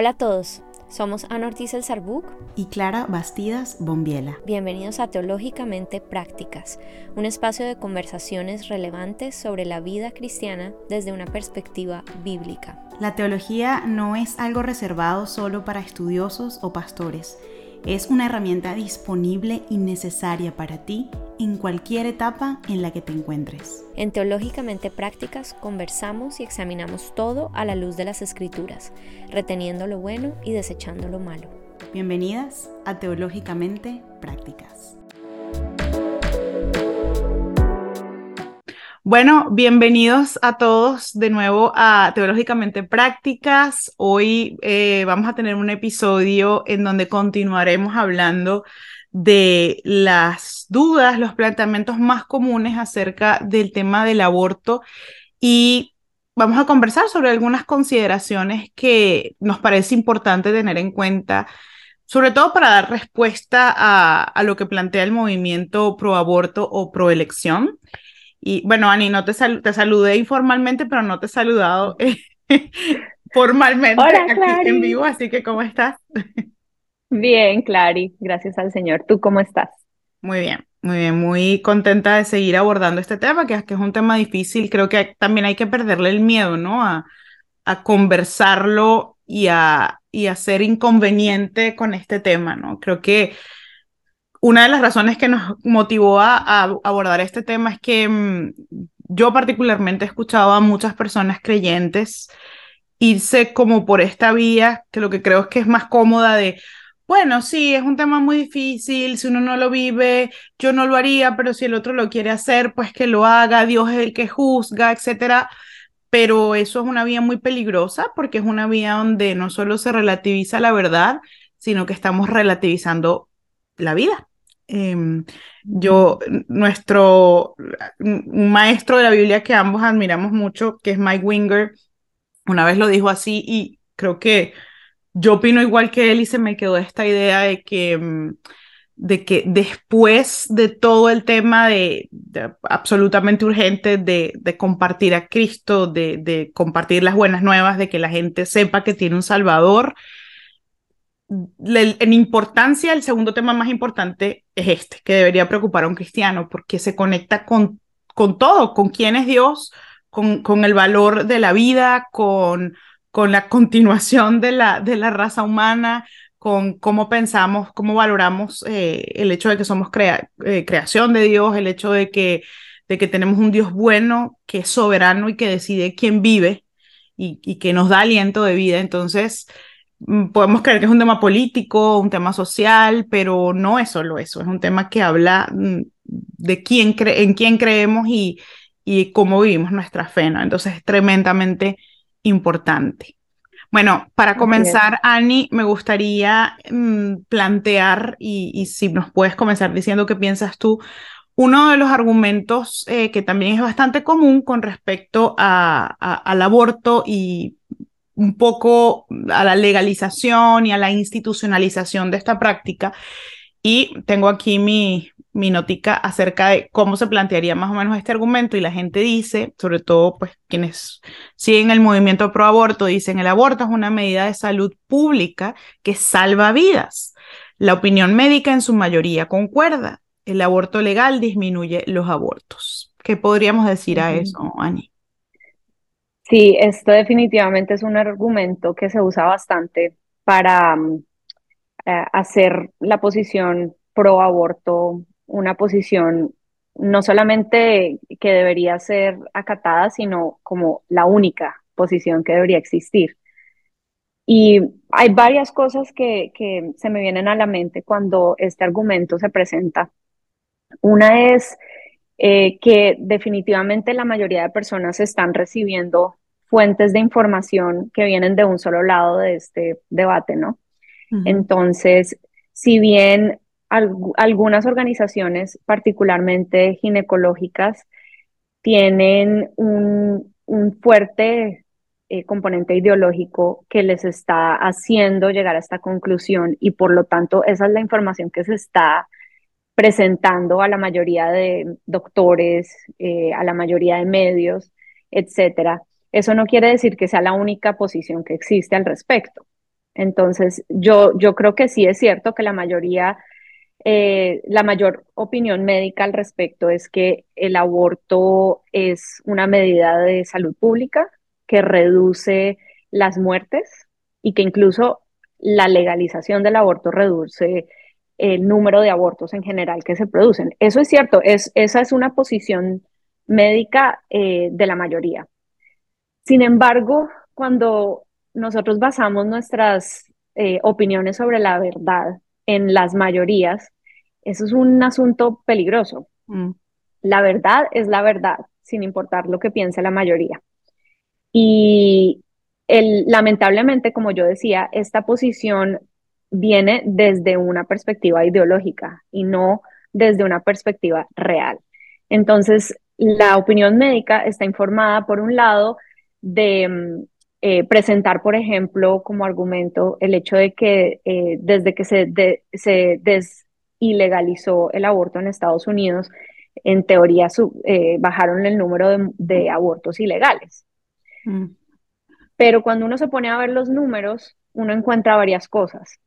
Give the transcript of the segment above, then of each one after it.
Hola a todos, somos Ana Ortiz El Sarbuc y Clara Bastidas Bombiela. Bienvenidos a Teológicamente Prácticas, un espacio de conversaciones relevantes sobre la vida cristiana desde una perspectiva bíblica. La teología no es algo reservado solo para estudiosos o pastores es una herramienta disponible y necesaria para ti en cualquier etapa en la que te encuentres. En Teológicamente Prácticas conversamos y examinamos todo a la luz de las escrituras, reteniendo lo bueno y desechando lo malo. Bienvenidas a Teológicamente Prácticas. Bueno, bienvenidos a todos de nuevo a Teológicamente Prácticas. Hoy eh, vamos a tener un episodio en donde continuaremos hablando de las dudas, los planteamientos más comunes acerca del tema del aborto y vamos a conversar sobre algunas consideraciones que nos parece importante tener en cuenta, sobre todo para dar respuesta a, a lo que plantea el movimiento pro aborto o pro elección. Y bueno, Ani, no te, te saludé informalmente, pero no te he saludado formalmente aquí en vivo, así que ¿cómo estás? Bien, Clary, gracias al Señor. ¿Tú cómo estás? Muy bien, muy bien, muy contenta de seguir abordando este tema, que, es un tema difícil. Creo que también hay que perderle el miedo, ¿no? A, conversarlo y a, y ser inconveniente con este tema, ¿no? Creo que una de las razones que nos motivó a, abordar este tema es que mm, yo particularmente he escuchado a muchas personas creyentes irse como por esta vía, que lo que creo es que es más cómoda de, bueno, sí, es un tema muy difícil, si uno no lo vive, yo no lo haría, pero si el otro lo quiere hacer, pues que lo haga, Dios es el que juzga, etcétera. Pero eso es una vía muy peligrosa porque es una vía donde no solo se relativiza la verdad, sino que estamos relativizando la vida. Em, yo, nuestro, maestro de la Biblia que ambos admiramos mucho, que es Mike Winger, una vez lo dijo así y creo que yo opino igual que él y se me quedó esta idea de que, em, de que después de todo el tema de, absolutamente urgente de, compartir a Cristo, de, compartir las buenas nuevas, de que la gente sepa que tiene un Salvador, en importancia, el segundo tema más importante es este, que debería preocupar a un cristiano, porque se conecta con, con todo, con quién es Dios, con el valor de la vida, con, con la continuación de la, de la raza humana, con cómo pensamos, cómo valoramos eh, el hecho de que somos eh, creación de Dios, el hecho de que, de que tenemos un Dios bueno, que es soberano y que decide quién vive y, y que nos da aliento de vida. Entonces, Mm, podemos creer que es un tema político, un tema social, pero no es solo eso, es un tema que habla mm, de quién en quién creemos y, y cómo vivimos nuestra fe, ¿no? Entonces es tremendamente importante. Bueno, para comenzar, Ani, me gustaría mm, plantear, y, si nos puedes comenzar diciendo qué piensas tú, uno de los argumentos eh, que también es bastante común con respecto a, al aborto y un poco a la legalización y a la institucionalización de esta práctica. Y tengo aquí mi, mi notica acerca de cómo se plantearía más o menos este argumento y la gente dice, sobre todo pues quienes siguen el movimiento pro aborto, dicen el aborto es una medida de salud pública que salva vidas. La opinión médica en su mayoría concuerda. El aborto legal disminuye los abortos. ¿Qué podríamos decir a eso, Ani? Sí, esto definitivamente es un argumento que se usa bastante para mm, eh, hacer la posición pro aborto una posición no solamente que debería ser acatada, sino como la única posición que debería existir. Y hay varias cosas que, que se me vienen a la mente cuando este argumento se presenta. Una es eh, que definitivamente la mayoría de personas están recibiendo fuentes de información que vienen de un solo lado de este debate, ¿no? Entonces, si bien algunas organizaciones, particularmente ginecológicas, tienen un, fuerte eh, componente ideológico que les está haciendo llegar a esta conclusión y por lo tanto esa es la información que se está presentando a la mayoría de doctores, eh, a la mayoría de medios, etcétera. Eso no quiere decir que sea la única posición que existe al respecto. Entonces, yo, yo creo que sí es cierto que la mayoría, eh, la mayor opinión médica al respecto es que el aborto es una medida de salud pública que reduce las muertes y que incluso la legalización del aborto reduce el número de abortos en general que se producen. Eso es cierto, es, esa es una posición médica eh, de la mayoría. Sin embargo, cuando nosotros basamos nuestras eh, opiniones sobre la verdad en las mayorías, eso es un asunto peligroso. Mm. La verdad es la verdad, sin importar lo que piense la mayoría. Y el, lamentablemente, como yo decía, esta posición viene desde una perspectiva ideológica y no desde una perspectiva real. Entonces, la opinión médica está informada, por un lado, de mm, eh, presentar, por ejemplo, como argumento el hecho de que eh, desde que se, se desilegalizó el aborto en Estados Unidos, en teoría eh, bajaron el número de, abortos ilegales. Mm. Pero cuando uno se pone a ver los números, uno encuentra varias cosas.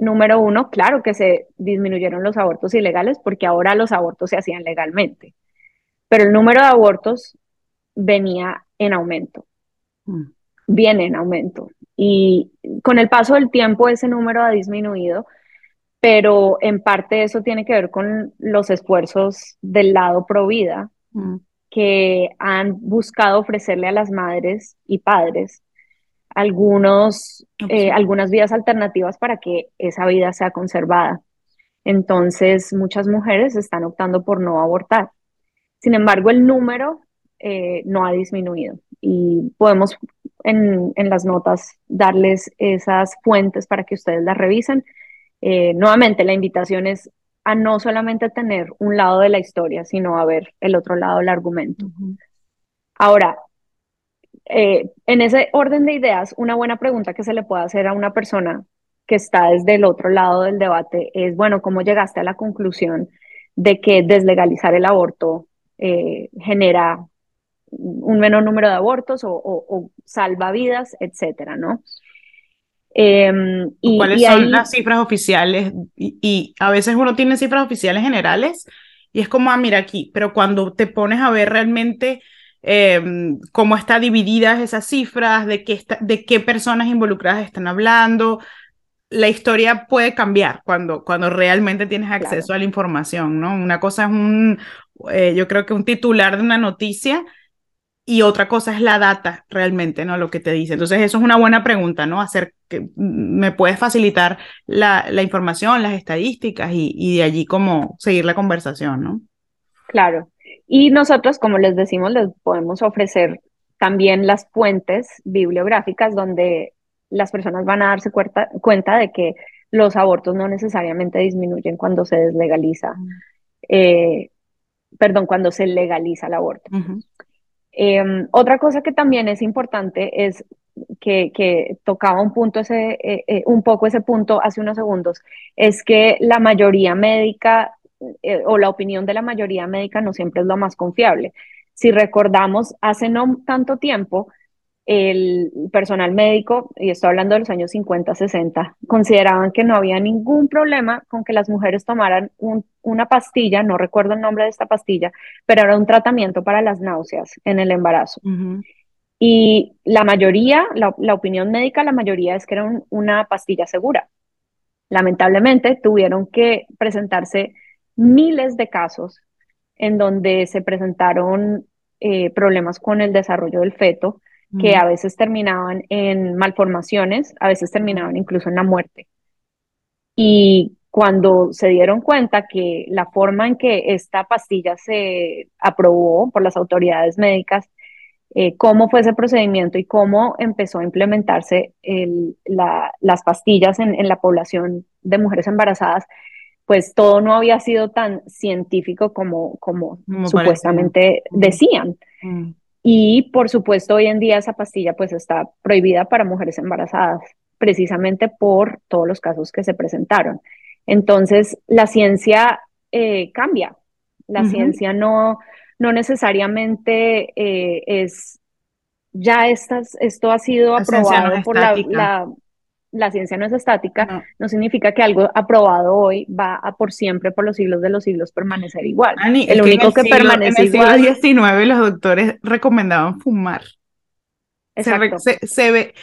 Número uno, claro que se disminuyeron los abortos ilegales porque ahora los abortos se hacían legalmente, pero el número de abortos venía en aumento. Mm viene en aumento. Y con el paso del tiempo ese número ha disminuido, pero en parte eso tiene que ver con los esfuerzos del lado pro vida mm. que han buscado ofrecerle a las madres y padres algunos, eh, algunas vías alternativas para que esa vida sea conservada. Entonces, muchas mujeres están optando por no abortar. Sin embargo, el número eh, no ha disminuido y podemos en, las notas darles esas fuentes para que ustedes las revisen. Eh, nuevamente, la invitación es a no solamente tener un lado de la historia, sino a ver el otro lado del argumento. Ahora, eh, en ese orden de ideas, una buena pregunta que se le puede hacer a una persona que está desde el otro lado del debate es, bueno, ¿cómo llegaste a la conclusión de que deslegalizar el aborto eh, genera un menor número de abortos o, salva vidas, etcétera, ¿no? Em, y, ¿Cuáles son las cifras oficiales? Y, a veces uno tiene cifras oficiales generales y es como, ah, mira aquí, pero cuando te pones a ver realmente em, cómo están divididas esas cifras, de qué, de qué personas involucradas están hablando, la historia puede cambiar cuando, cuando realmente tienes acceso a la información, ¿no? Una cosa es un, eh, yo creo que un titular de una noticia y otra cosa es la data realmente, ¿no? Lo que te dice. Entonces, eso es una buena pregunta, ¿no? Hacer que me puedes facilitar la, la información, las estadísticas y, y, de allí como seguir la conversación, ¿no? Claro. Y nosotros, como les decimos, les podemos ofrecer también las fuentes bibliográficas donde las personas van a darse cuenta, cuenta de que los abortos no necesariamente disminuyen cuando se deslegaliza, eh, perdón, cuando se legaliza el aborto. Em, otra cosa que también es importante es que, tocaba un punto ese, eh, eh, un poco ese punto hace unos segundos, es que la mayoría médica eh, o la opinión de la mayoría médica no siempre es lo más confiable. Si recordamos, hace no tanto tiempo, el personal médico, y estoy hablando de los años 50, 60, consideraban que no había ningún problema con que las mujeres tomaran una pastilla, no recuerdo el nombre de esta pastilla, pero era un tratamiento para las náuseas en el embarazo. Y la mayoría, la, opinión médica, la mayoría es que era una pastilla segura. Lamentablemente tuvieron que presentarse miles de casos en donde se presentaron eh, problemas con el desarrollo del feto, que a veces terminaban en malformaciones, a veces terminaban incluso en la muerte. Y cuando se dieron cuenta que la forma en que esta pastilla se aprobó por las autoridades médicas, eh, cómo fue ese procedimiento y cómo empezó a implementarse las pastillas en, la población de mujeres embarazadas, pues todo no había sido tan científico como, como, supuestamente decían. Mm. Y por supuesto, hoy en día esa pastilla pues está prohibida para mujeres embarazadas, precisamente por todos los casos que se presentaron. Entonces, la ciencia eh, cambia. La ciencia no, no necesariamente eh, es, ya estas, esto ha sido aprobado por la, la ciencia no es estática, no. significa que algo aprobado hoy va a por siempre, por los siglos de los siglos, permanecer igual. el único que, permanece igual. En el siglo XIX los doctores recomendaban fumar. Exacto. Se, ve,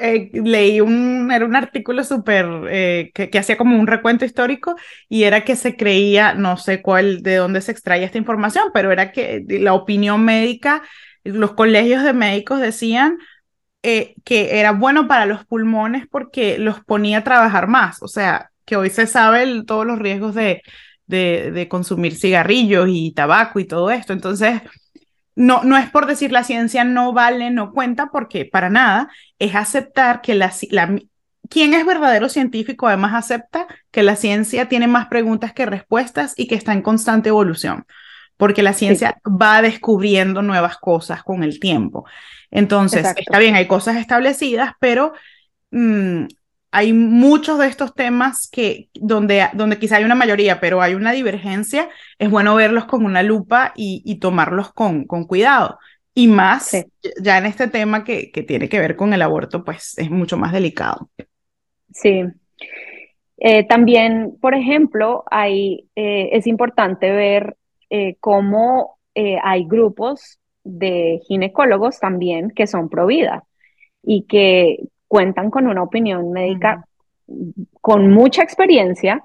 eh, leí un, era un artículo súper, eh, que, que, hacía como un recuento histórico y era que se creía, no sé cuál, de dónde se extraía esta información, pero era que la opinión médica, los colegios de médicos decían eh, que era bueno para los pulmones porque los ponía a trabajar más. O sea, que hoy se sabe todos los riesgos de, de, de, consumir cigarrillos y tabaco y todo esto. Entonces, no, no es por decir la ciencia no vale, no cuenta, porque para nada, es aceptar que la, la quien es verdadero científico además acepta que la ciencia tiene más preguntas que respuestas y que está en constante evolución, porque la ciencia va descubriendo nuevas cosas con el tiempo. Entonces, está bien, hay cosas establecidas, pero mm, hay muchos de estos temas que donde, donde quizá hay una mayoría, pero hay una divergencia, es bueno verlos con una lupa y, tomarlos con, con cuidado. Y más, ya en este tema que, que tiene que ver con el aborto, pues es mucho más delicado. Sí. Eh, también, por ejemplo, hay, eh, es importante ver eh, cómo hay grupos de ginecólogos también que son pro vida y que cuentan con una opinión médica con mucha experiencia,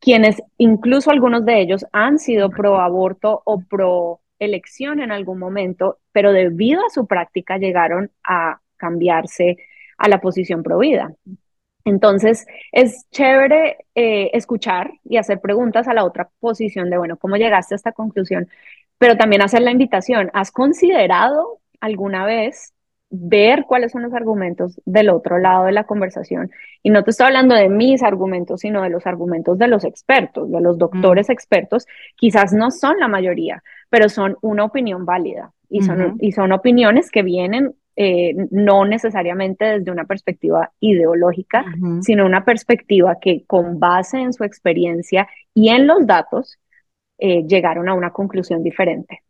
quienes incluso algunos de ellos han sido pro aborto o pro elección en algún momento, pero debido a su práctica llegaron a cambiarse a la posición pro vida. Entonces, es chévere eh, escuchar y hacer preguntas a la otra posición de, bueno, ¿cómo llegaste a esta conclusión? Pero también hacer la invitación. ¿Has considerado alguna vez ver cuáles son los argumentos del otro lado de la conversación? Y no te estoy hablando de mis argumentos, sino de los argumentos de los expertos, de los doctores expertos. Quizás no son la mayoría, pero son una opinión válida y son, y son opiniones que vienen eh, no necesariamente desde una perspectiva ideológica, sino una perspectiva que con base en su experiencia y en los datos eh, llegaron a una conclusión diferente.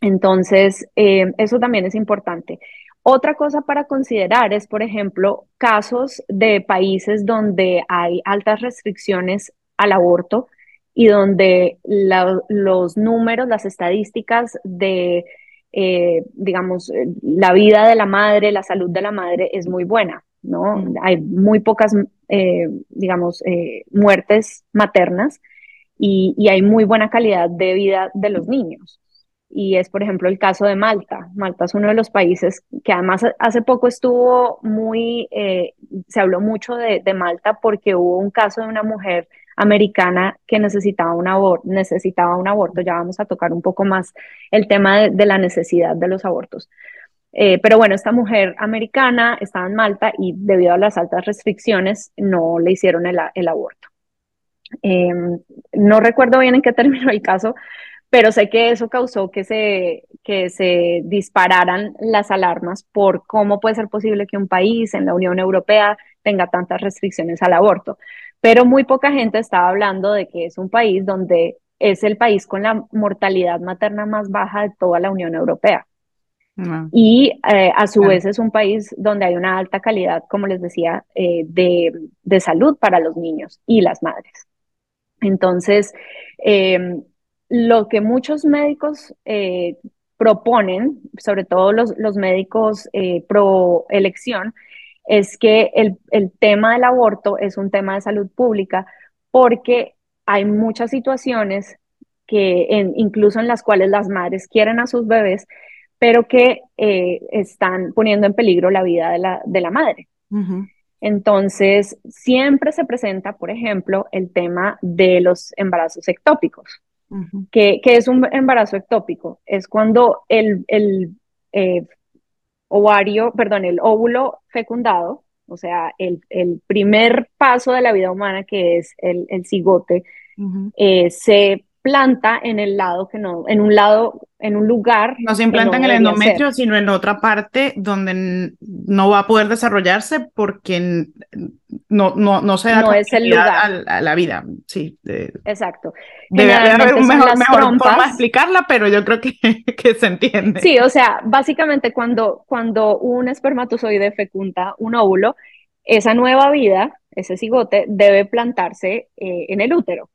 Entonces, eh, eso también es importante. Otra cosa para considerar es, por ejemplo, casos de países donde hay altas restricciones al aborto y donde los números, las estadísticas de, eh, digamos, la vida de la madre, la salud de la madre es muy buena, ¿no? Hay muy pocas, digamos, muertes maternas y, hay muy buena calidad de vida de los niños. Y es, por ejemplo, el caso de Malta. Malta es uno de los países que además hace poco estuvo muy, eh, se habló mucho de, Malta porque hubo un caso de una mujer americana que necesitaba un, aborto, necesitaba un aborto. Ya vamos a tocar un poco más el tema de, la necesidad de los abortos. Eh, pero bueno, esta mujer americana estaba en Malta y debido a las altas restricciones no le hicieron el aborto. Em, no recuerdo bien en qué terminó el caso, pero sé que eso causó que se, que se dispararan las alarmas por cómo puede ser posible que un país en la Unión Europea tenga tantas restricciones al aborto. Pero muy poca gente estaba hablando de que es un país donde es el país con la mortalidad materna más baja de toda la Unión Europea. Ah. Y eh, a su vez es un país donde hay una alta calidad, como les decía, eh, de, de salud para los niños y las madres. Entonces, em, lo que muchos médicos eh, proponen, sobre todo los, médicos eh, pro elección, es que el, tema del aborto es un tema de salud pública porque hay muchas situaciones que incluso en las cuales las madres quieren a sus bebés, pero que eh, están poniendo en peligro la vida de la, madre. Entonces, siempre se presenta, por ejemplo, el tema de los embarazos ectópicos. ¿Qué, es un embarazo ectópico? Es cuando el, eh, ovario, perdón, el óvulo fecundado, o sea, el, primer paso de la vida humana, que es el, cigote, eh, se planta en el lado que no, en un lado, en un lugar. No se implanta en el endometrio, sino en otra parte donde no va a poder desarrollarse porque no, no, no se da no es el lugar. A, la vida. Sí. Exacto. Debe, haber un mejor, forma de explicarla, pero yo creo que, que, se entiende. Sí, o sea, básicamente cuando, cuando un espermatozoide fecunda un óvulo, esa nueva vida, ese cigote, debe plantarse eh, en el útero.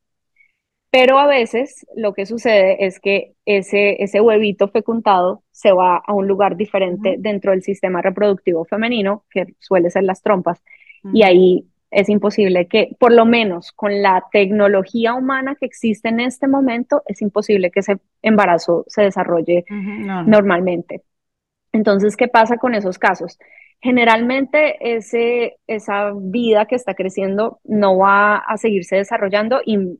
Pero a veces lo que sucede es que ese, ese huevito fecundado se va a un lugar diferente dentro del sistema reproductivo femenino, que suele ser las trompas, y ahí es imposible que, por lo menos con la tecnología humana que existe en este momento, es imposible que ese embarazo se desarrolle normalmente. Entonces, ¿qué pasa con esos casos? Generalmente ese, esa vida que está creciendo no va a seguirse desarrollando y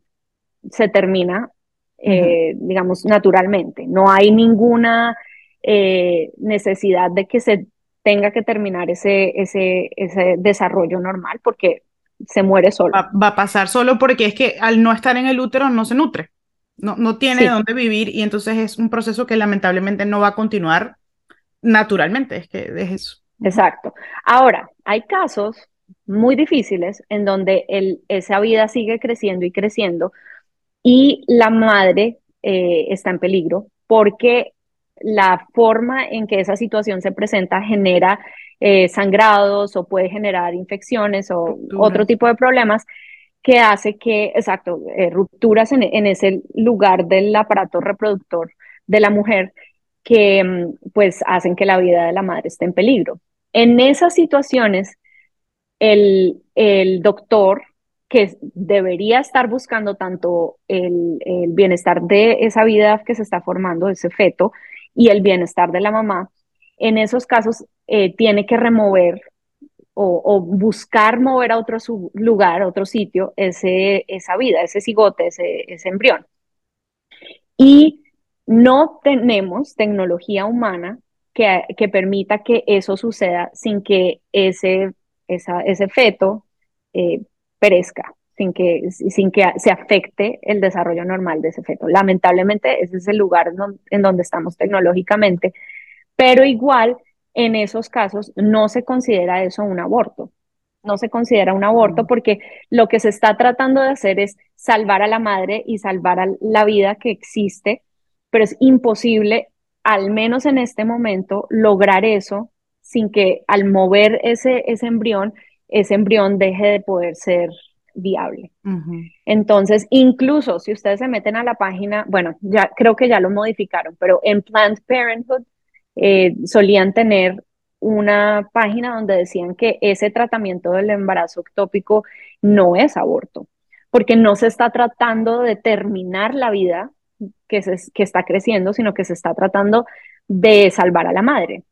se termina, eh, digamos, naturalmente. No hay ninguna eh, necesidad de que se tenga que terminar ese, ese, ese desarrollo normal porque se muere solo. Va, a pasar solo porque es que al no estar en el útero no se nutre, no, no tiene dónde vivir y entonces es un proceso que lamentablemente no va a continuar naturalmente, es que es eso. Exacto. Ahora, hay casos muy difíciles en donde el, esa vida sigue creciendo y creciendo y la madre eh, está en peligro porque la forma en que esa situación se presenta genera eh, sangrados o puede generar infecciones o otro tipo de problemas que hace que, exacto, eh, rupturas en, en, ese lugar del aparato reproductor de la mujer que mm, pues hacen que la vida de la madre esté en peligro. En esas situaciones, el, el doctor que debería estar buscando tanto el, bienestar de esa vida que se está formando, ese feto, y el bienestar de la mamá, en esos casos eh, tiene que remover o, buscar mover a otro lugar, a otro sitio, ese, esa vida, ese cigote, ese, ese embrión. Y no tenemos tecnología humana que, que, permita que eso suceda sin que ese, esa, ese feto eh, perezca, sin que, sin que se afecte el desarrollo normal de ese feto. Lamentablemente, ese es el lugar en donde estamos tecnológicamente, pero igual en esos casos no se considera eso un aborto. No se considera un aborto porque lo que se está tratando de hacer es salvar a la madre y salvar a la vida que existe, pero es imposible, al menos en este momento, lograr eso sin que al mover ese, ese embrión, ese embrión deje de poder ser viable. Entonces, incluso si ustedes se meten a la página, bueno, ya creo que ya lo modificaron, pero en Planned Parenthood eh, solían tener una página donde decían que ese tratamiento del embarazo ectópico no es aborto, porque no se está tratando de terminar la vida que, se, que está creciendo, sino que se está tratando de salvar a la madre.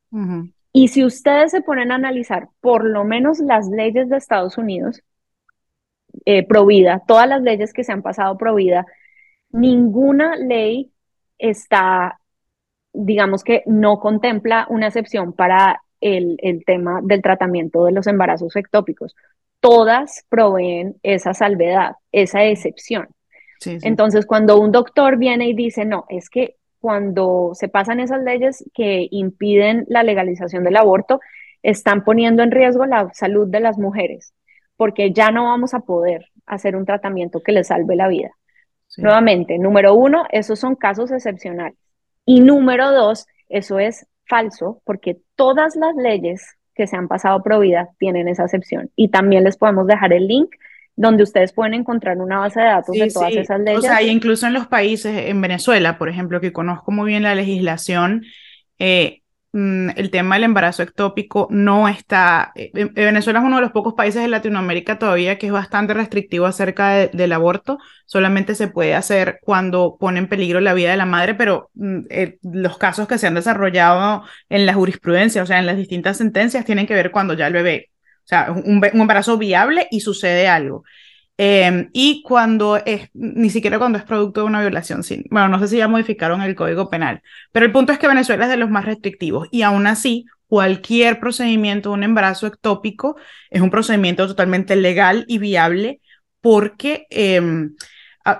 Y si ustedes se ponen a analizar por lo menos las leyes de Estados Unidos, eh, pro vida, todas las leyes que se han pasado pro vida, ninguna ley está, digamos que no contempla una excepción para el, tema del tratamiento de los embarazos ectópicos. Todas proveen esa salvedad, esa excepción. Entonces, cuando un doctor viene y dice, no, es que cuando se pasan esas leyes que impiden la legalización del aborto, están poniendo en riesgo la salud de las mujeres porque ya no vamos a poder hacer un tratamiento que le salve la vida. Nuevamente, número uno, esos son casos excepcionales. Y número dos, eso es falso porque todas las leyes que se han pasado pro vida tienen esa excepción. Y también les podemos dejar el link donde ustedes pueden encontrar una base de datos de todas esas leyes. O sea, incluso en los países, en Venezuela, por ejemplo, que conozco muy bien la legislación, eh, Mm, el tema del embarazo ectópico no está, eh, Venezuela es uno de los pocos países de Latinoamérica todavía que es bastante restrictivo acerca del aborto, solamente se puede hacer cuando pone en peligro la vida de la madre, pero mm, eh, los casos que se han desarrollado en la jurisprudencia, o sea, en las distintas sentencias, tienen que ver cuando ya el bebé, o sea, un embarazo viable y sucede algo. Em, y cuando es, ni siquiera cuando es producto de una violación, sí. Bueno, no sé si ya modificaron el Código Penal, pero el punto es que Venezuela es de los más restrictivos y aún así, cualquier procedimiento un embarazo ectópico es un procedimiento totalmente legal y viable porque em,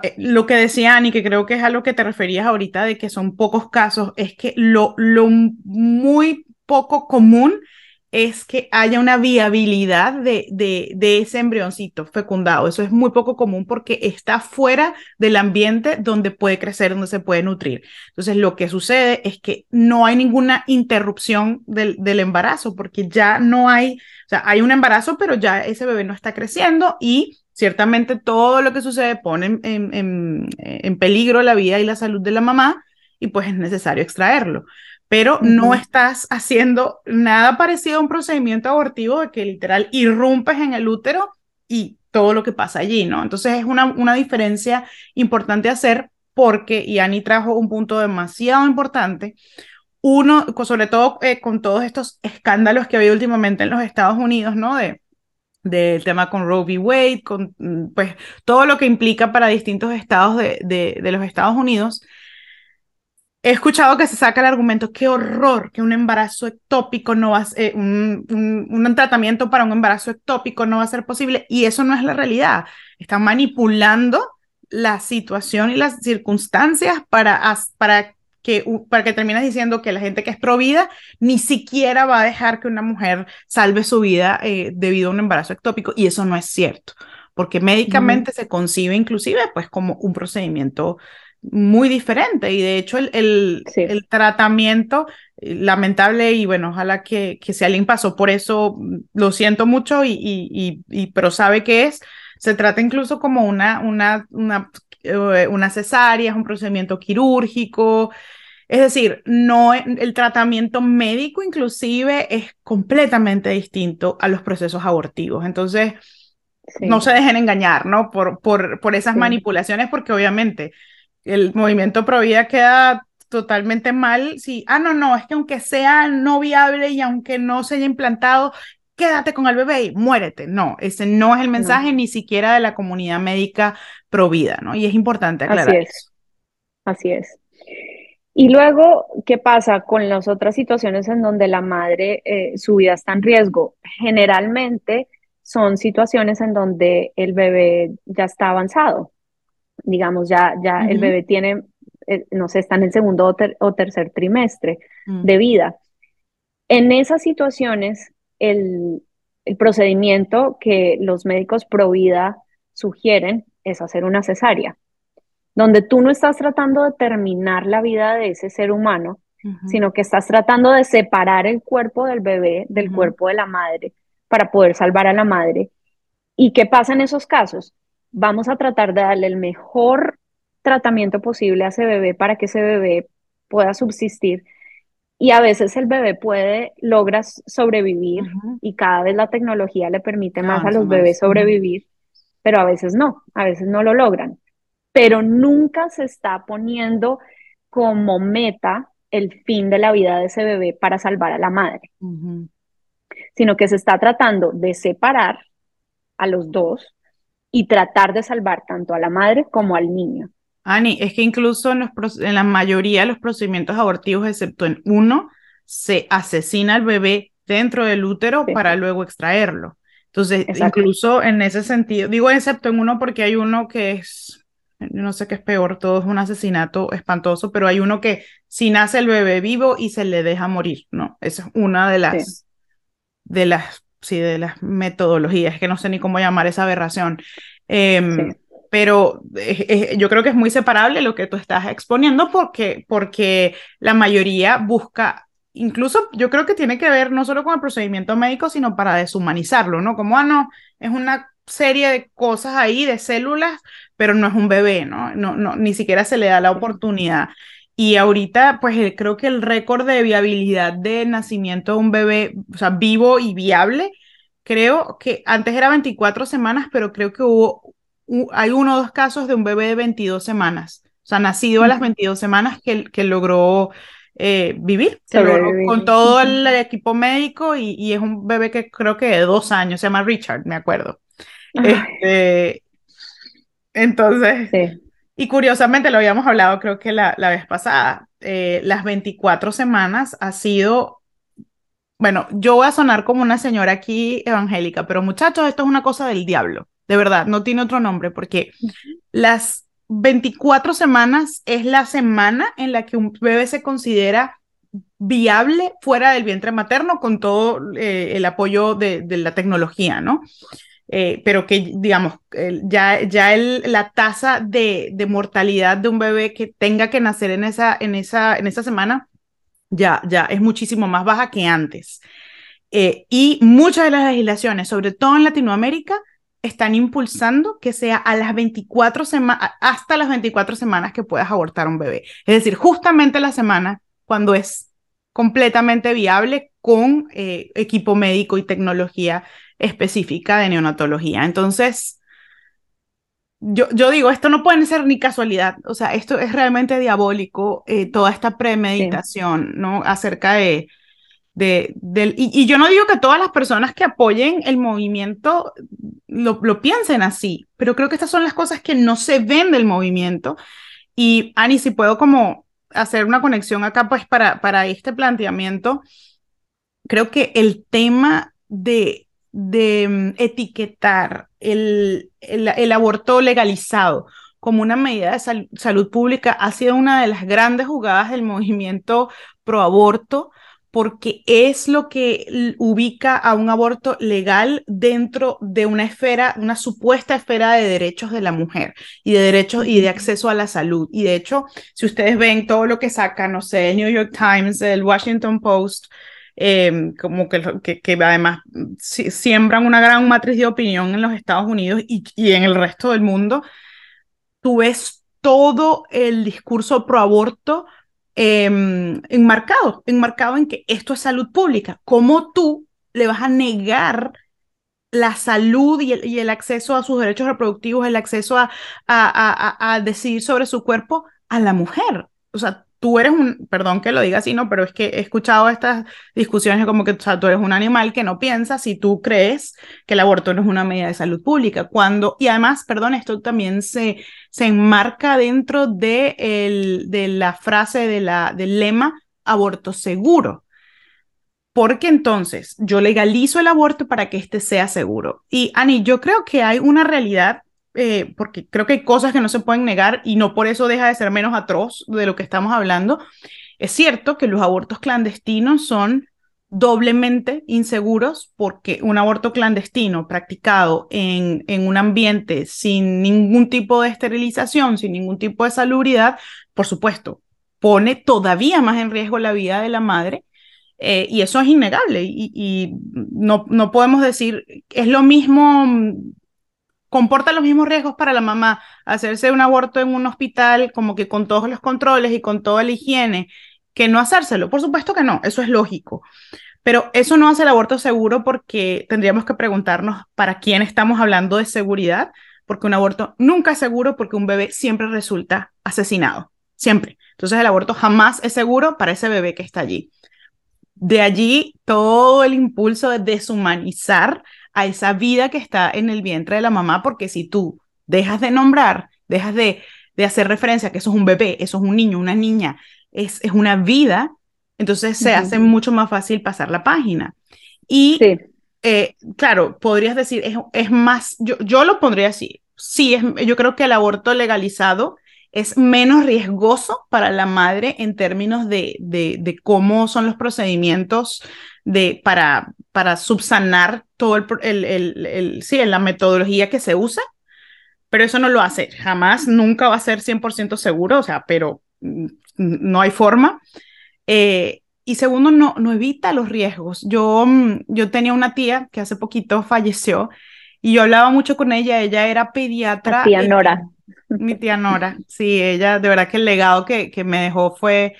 eh, lo que decía Ani, que creo que es a lo que te referías ahorita de que son pocos casos, es que lo, lo muy poco común es que haya una viabilidad de, de, de, ese embrioncito fecundado. Eso es muy poco común porque está fuera del ambiente donde puede crecer, donde se puede nutrir. Entonces, lo que sucede es que no hay ninguna interrupción del, del embarazo porque ya no hay, o sea, hay un embarazo, pero ya ese bebé no está creciendo y ciertamente todo lo que sucede pone en, en, en peligro la vida y la salud de la mamá y pues es necesario extraerlo pero no estás haciendo nada parecido a un procedimiento abortivo de que literal irrumpes en el útero y todo lo que pasa allí, ¿no? Entonces es una, una diferencia importante hacer porque, y Ani trajo un punto demasiado importante, uno, sobre todo eh, con todos estos escándalos que ha habido últimamente en los Estados Unidos, ¿no? De, del tema con Roe v. Wade, con mm, pues todo lo que implica para distintos estados de, de, de los Estados Unidos, He escuchado que se saca el argumento, qué horror que un embarazo ectópico no va a ser, eh, un, un, tratamiento para un embarazo ectópico no va a ser posible y eso no es la realidad. Están manipulando la situación y las circunstancias para, para, que, para que termines diciendo que la gente que es provida ni siquiera va a dejar que una mujer salve su vida eh, debido a un embarazo ectópico y eso no es cierto, porque médicamente se concibe inclusive pues como un procedimiento muy diferente y de hecho el, el, el, tratamiento eh, lamentable y bueno, ojalá que, que si alguien pasó por eso, mm, lo siento mucho y, y, y, pero sabe que es, se trata incluso como una, una, una, eh, una cesárea, es un procedimiento quirúrgico, es decir, no el tratamiento médico inclusive es completamente distinto a los procesos abortivos. Entonces, no se dejen engañar, ¿no? Por, por, por esas manipulaciones, porque obviamente el movimiento pro vida queda totalmente mal si, ah, no, no, es que aunque sea no viable y aunque no se haya implantado, quédate con el bebé y muérete. No, ese no es el mensaje ni siquiera de la comunidad médica pro vida, ¿no? Y es importante aclarar. Así es. Así es. Y luego, ¿qué pasa con las otras situaciones en donde la madre, eh, su vida está en riesgo? Generalmente son situaciones en donde el bebé ya está avanzado, digamos, ya, ya el bebé tiene, eh, no sé, está en el segundo o, tercer trimestre mm. de vida. En esas situaciones, el, el, procedimiento que los médicos pro vida sugieren es hacer una cesárea, donde tú no estás tratando de terminar la vida de ese ser humano, sino que estás tratando de separar el cuerpo del bebé del cuerpo de la madre para poder salvar a la madre. ¿Y qué pasa en esos casos? Vamos a tratar de darle el mejor tratamiento posible a ese bebé para que ese bebé pueda subsistir. Y a veces el bebé puede, logra sobrevivir y cada vez la tecnología le permite más a los bebés sobrevivir, pero a veces no, a veces no lo logran. Pero nunca se está poniendo como meta el fin de la vida de ese bebé para salvar a la madre, sino que se está tratando de separar a los dos y tratar de salvar tanto a la madre como al niño. Ani, es que incluso en, los, en la mayoría de los procedimientos abortivos, excepto en uno, se asesina al bebé dentro del útero para luego extraerlo. Entonces, incluso en ese sentido, digo excepto en uno porque hay uno que es, no sé qué es peor, todo es un asesinato espantoso, pero hay uno que si nace el bebé vivo y se le deja morir, ¿no? Esa es una de las, de las sí, de las metodologías, que no sé ni cómo llamar esa aberración. Em, pero yo creo que es muy separable lo que tú estás exponiendo porque, porque la mayoría busca, incluso yo creo que tiene que ver no solo con el procedimiento médico, sino para deshumanizarlo, ¿no? Como, ah, no, es una serie de cosas ahí, de células, pero no es un bebé, ¿no? No, no ni siquiera se le da la oportunidad. Y ahorita, pues eh, creo que el récord de viabilidad de nacimiento de un bebé, o sea, vivo y viable, creo que antes era 24 semanas, pero creo que hubo, hay uno o dos casos de un bebé de 22 semanas, o sea, nacido a las 22 semanas que, que logró eh, vivir, con todo el equipo médico y, y, es un bebé que creo que de dos años, se llama Richard, me acuerdo. Este, entonces, sí. Y curiosamente lo habíamos hablado creo que la, la vez pasada, eh, las 24 semanas ha sido, bueno, yo voy a sonar como una señora aquí evangélica, pero muchachos, esto es una cosa del diablo, de verdad, no tiene otro nombre, porque las 24 semanas es la semana en la que un bebé se considera viable fuera del vientre materno con todo eh, el apoyo de, la tecnología, ¿no? Eh, pero que, digamos, ya, ya la tasa de, de, mortalidad de un bebé que tenga que nacer en esa, en esa, en esa semana ya, ya es muchísimo más baja que antes. Eh, y muchas de las legislaciones, sobre todo en Latinoamérica, están impulsando que sea a las 24 semanas, hasta las 24 semanas que puedas abortar un bebé. Es decir, justamente la semana cuando es completamente viable con eh, equipo médico y tecnología específica de neonatología. Entonces, yo, yo, digo, esto no puede ser ni casualidad, o sea, esto es realmente diabólico, eh, toda esta premeditación, ¿no? Acerca de, de del, y, yo no digo que todas las personas que apoyen el movimiento lo, lo, piensen así, pero creo que estas son las cosas que no se ven del movimiento. Y Ani, si puedo como hacer una conexión acá, pues para, para este planteamiento, creo que el tema de de mm, etiquetar el, el, aborto legalizado como una medida de salud pública ha sido una de las grandes jugadas del movimiento pro aborto porque es lo que ubica a un aborto legal dentro de una esfera, una supuesta esfera de derechos de la mujer y de derechos y de acceso a la salud. Y de hecho, si ustedes ven todo lo que saca, no sé, el New York Times, el Washington Post, Em, como que, que, además siembran una gran matriz de opinión en los Estados Unidos y, y en el resto del mundo, tú ves todo el discurso pro aborto em, enmarcado, enmarcado en que esto es salud pública. ¿Cómo tú le vas a negar la salud y el, y el acceso a sus derechos reproductivos, el acceso a, a, a, a decidir sobre su cuerpo a la mujer? O sea, tú eres un, perdón que lo diga así, ¿no? Pero es que he escuchado estas discusiones como que o sea, tú eres un animal que no piensa si tú crees que el aborto no es una medida de salud pública. Cuando, y además, perdón, esto también se, se enmarca dentro de, el, de la frase de la, del lema aborto seguro. Porque entonces yo legalizo el aborto para que éste sea seguro. Y Ani, yo creo que hay una realidad eh, porque creo que hay cosas que no se pueden negar y no por eso deja de ser menos atroz de lo que estamos hablando. Es cierto que los abortos clandestinos son doblemente inseguros porque un aborto clandestino practicado en, en un ambiente sin ningún tipo de esterilización, sin ningún tipo de salubridad, por supuesto, pone todavía más en riesgo la vida de la madre eh, y eso es innegable y, y, no, no podemos decir, es lo mismo comporta los mismos riesgos para la mamá hacerse un aborto en un hospital como que con todos los controles y con toda la higiene que no hacérselo. Por supuesto que no, eso es lógico. Pero eso no hace el aborto seguro porque tendríamos que preguntarnos para quién estamos hablando de seguridad, porque un aborto nunca es seguro porque un bebé siempre resulta asesinado, siempre. Entonces el aborto jamás es seguro para ese bebé que está allí. De allí todo el impulso de deshumanizar a esa vida que está en el vientre de la mamá, porque si tú dejas de nombrar, dejas de, de hacer referencia a que eso es un bebé, eso es un niño, una niña, es, es una vida, entonces se hace mucho más fácil pasar la página. Y eh, claro, podrías decir, es, es más, yo, yo lo pondría así, sí, es, yo creo que el aborto legalizado es menos riesgoso para la madre en términos de, de, de cómo son los procedimientos de, para, para subsanar todo el, el, el, sí, la metodología que se usa, pero eso no lo hace, jamás, nunca va a ser 100% seguro, o sea, pero mm, no hay forma. Eh, y segundo, no, no evita los riesgos. Yo, mm, yo tenía una tía que hace poquito falleció y yo hablaba mucho con ella, ella era pediatra. tía Nora. Mi tía Nora, sí, ella, de verdad que el legado que, que me dejó fue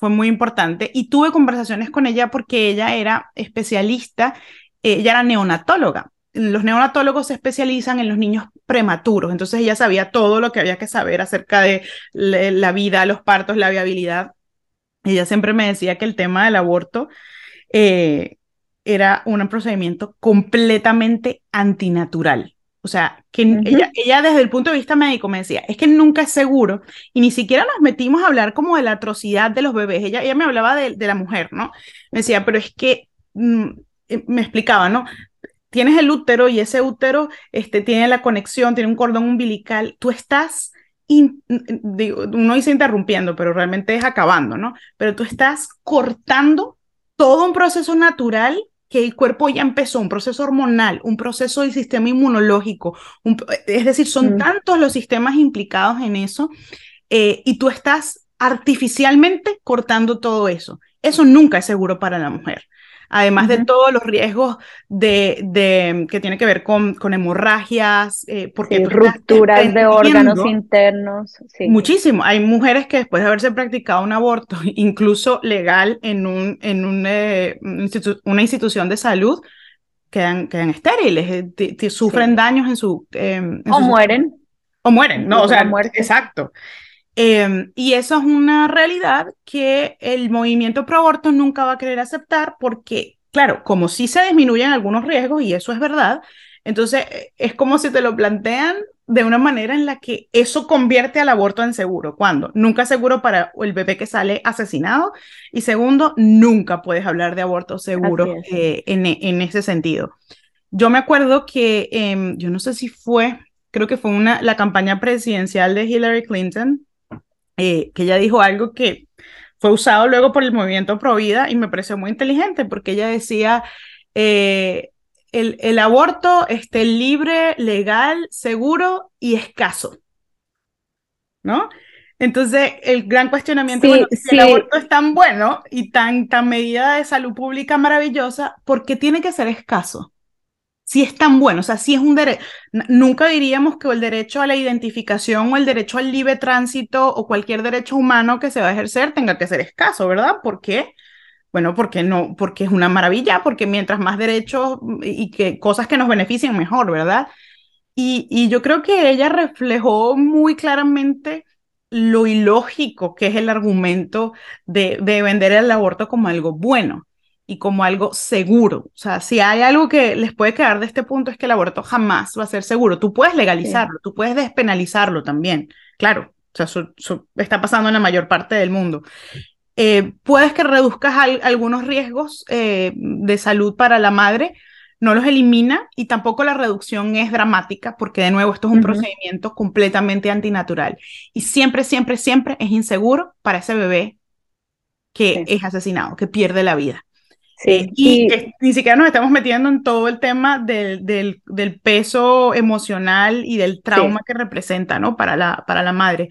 fue muy importante. Y tuve conversaciones con ella porque ella era especialista, eh, ella era neonatóloga. Los neonatólogos se especializan en los niños prematuros, entonces ella sabía todo lo que había que saber acerca de la vida, los partos, la viabilidad. Ella siempre me decía que el tema del aborto eh, era un procedimiento completamente antinatural. O sea, que ella, ella desde el punto de vista médico me decía, es que nunca es seguro y ni siquiera nos metimos a hablar como de la atrocidad de los bebés. Ella, ella me hablaba de, de la mujer, ¿no? Me decía, pero es que mm, eh, me explicaba, ¿no? Tienes el útero y ese útero este, tiene la conexión, tiene un cordón umbilical. Tú estás uno dice interrumpiendo, pero realmente es acabando, ¿no? Pero tú estás cortando todo un proceso natural que el cuerpo ya empezó, un proceso hormonal, un proceso del sistema inmunológico, es decir, son mm. tantos los sistemas implicados en eso, eh, y tú estás artificialmente cortando todo eso. Eso nunca es seguro para la mujer además de todos los riesgos de, de, que tiene que ver con, con hemorragias, eh, porque rupturas de órganos internos. Muchísimo. Hay mujeres que después de haberse practicado un aborto, incluso legal en, un, en un, eh, una institución de salud, quedan, quedan estériles, eh, sufren daños en su... Em, o mueren. O mueren, no, o sea, exacto. Em, y eso es una realidad que el movimiento pro aborto nunca va a querer aceptar porque, claro, como sí se disminuyen algunos riesgos, y eso es verdad, entonces eh, es como si te lo plantean de una manera en la que eso convierte al aborto en seguro. ¿Cuándo? Nunca es seguro para el bebé que sale asesinado. Y segundo, nunca puedes hablar de aborto seguro eh, en, en, ese sentido. Yo me acuerdo que, em, yo no sé si fue, creo que fue una, la campaña presidencial de Hillary Clinton, eh, que ella dijo algo que fue usado luego por el movimiento Provida y me pareció muy inteligente porque ella decía, eh, el, el, aborto esté libre, legal, seguro y escaso. ¿No? Entonces, el gran cuestionamiento, es si el aborto es tan bueno y tan, tan medida de salud pública maravillosa, ¿por qué tiene que ser escaso? Si es tan bueno, o sea, si es un derecho, nunca diríamos que el derecho a la identificación o el derecho al libre tránsito o cualquier derecho humano que se va a ejercer tenga que ser escaso, ¿verdad? ¿Por qué? Bueno, porque no, porque es una maravilla, porque mientras más derechos y que cosas que nos beneficien mejor, ¿verdad? Y, y yo creo que ella reflejó muy claramente lo ilógico que es el argumento de, de vender el aborto como algo bueno y como algo seguro. O sea, si hay algo que les puede quedar de este punto es que el aborto jamás va a ser seguro. Tú puedes legalizarlo, tú puedes despenalizarlo también, claro. O sea, eso, está pasando en la mayor parte del mundo. Eh, puedes que reduzcas algunos riesgos eh, de salud para la madre, no los elimina y tampoco la reducción es dramática porque de nuevo esto es un procedimiento completamente antinatural y siempre, siempre, siempre es inseguro para ese bebé que es asesinado, que pierde la vida. Sí, y, ni siquiera nos estamos metiendo en todo el tema del, del, del peso emocional y del trauma que representa, ¿no? Para la, para la madre.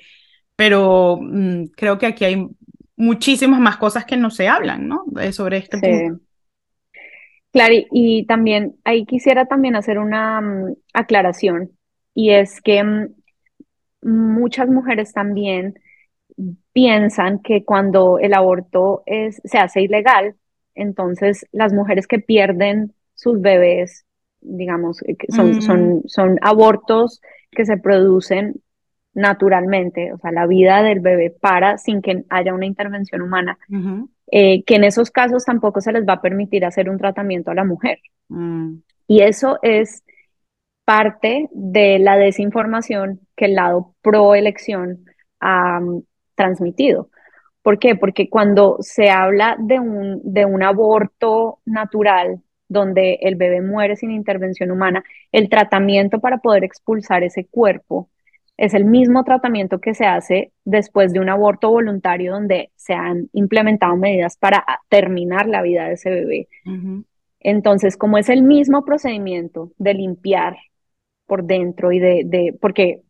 Pero mm, creo que aquí hay muchísimas más cosas que no se hablan, ¿no? sobre este punto. Claro, y también ahí quisiera también hacer una mm, aclaración, y es que mm, muchas mujeres también piensan que cuando el aborto es, se hace ilegal, entonces, las mujeres que pierden sus bebés, digamos, eh, son, son, son abortos que se producen naturalmente, o sea, la vida del bebé para sin que haya una intervención humana, eh, que en esos casos tampoco se les va a permitir hacer un tratamiento a la mujer. Mm. Y eso es parte de la desinformación que el lado pro elección ha mm, transmitido. ¿Por qué? Porque cuando se habla de un, de un aborto natural, donde el bebé muere sin intervención humana, el tratamiento para poder expulsar ese cuerpo es el mismo tratamiento que se hace después de un aborto voluntario donde se han implementado medidas para terminar la vida de ese bebé. Entonces, como es el mismo procedimiento de limpiar por dentro y de, de, porque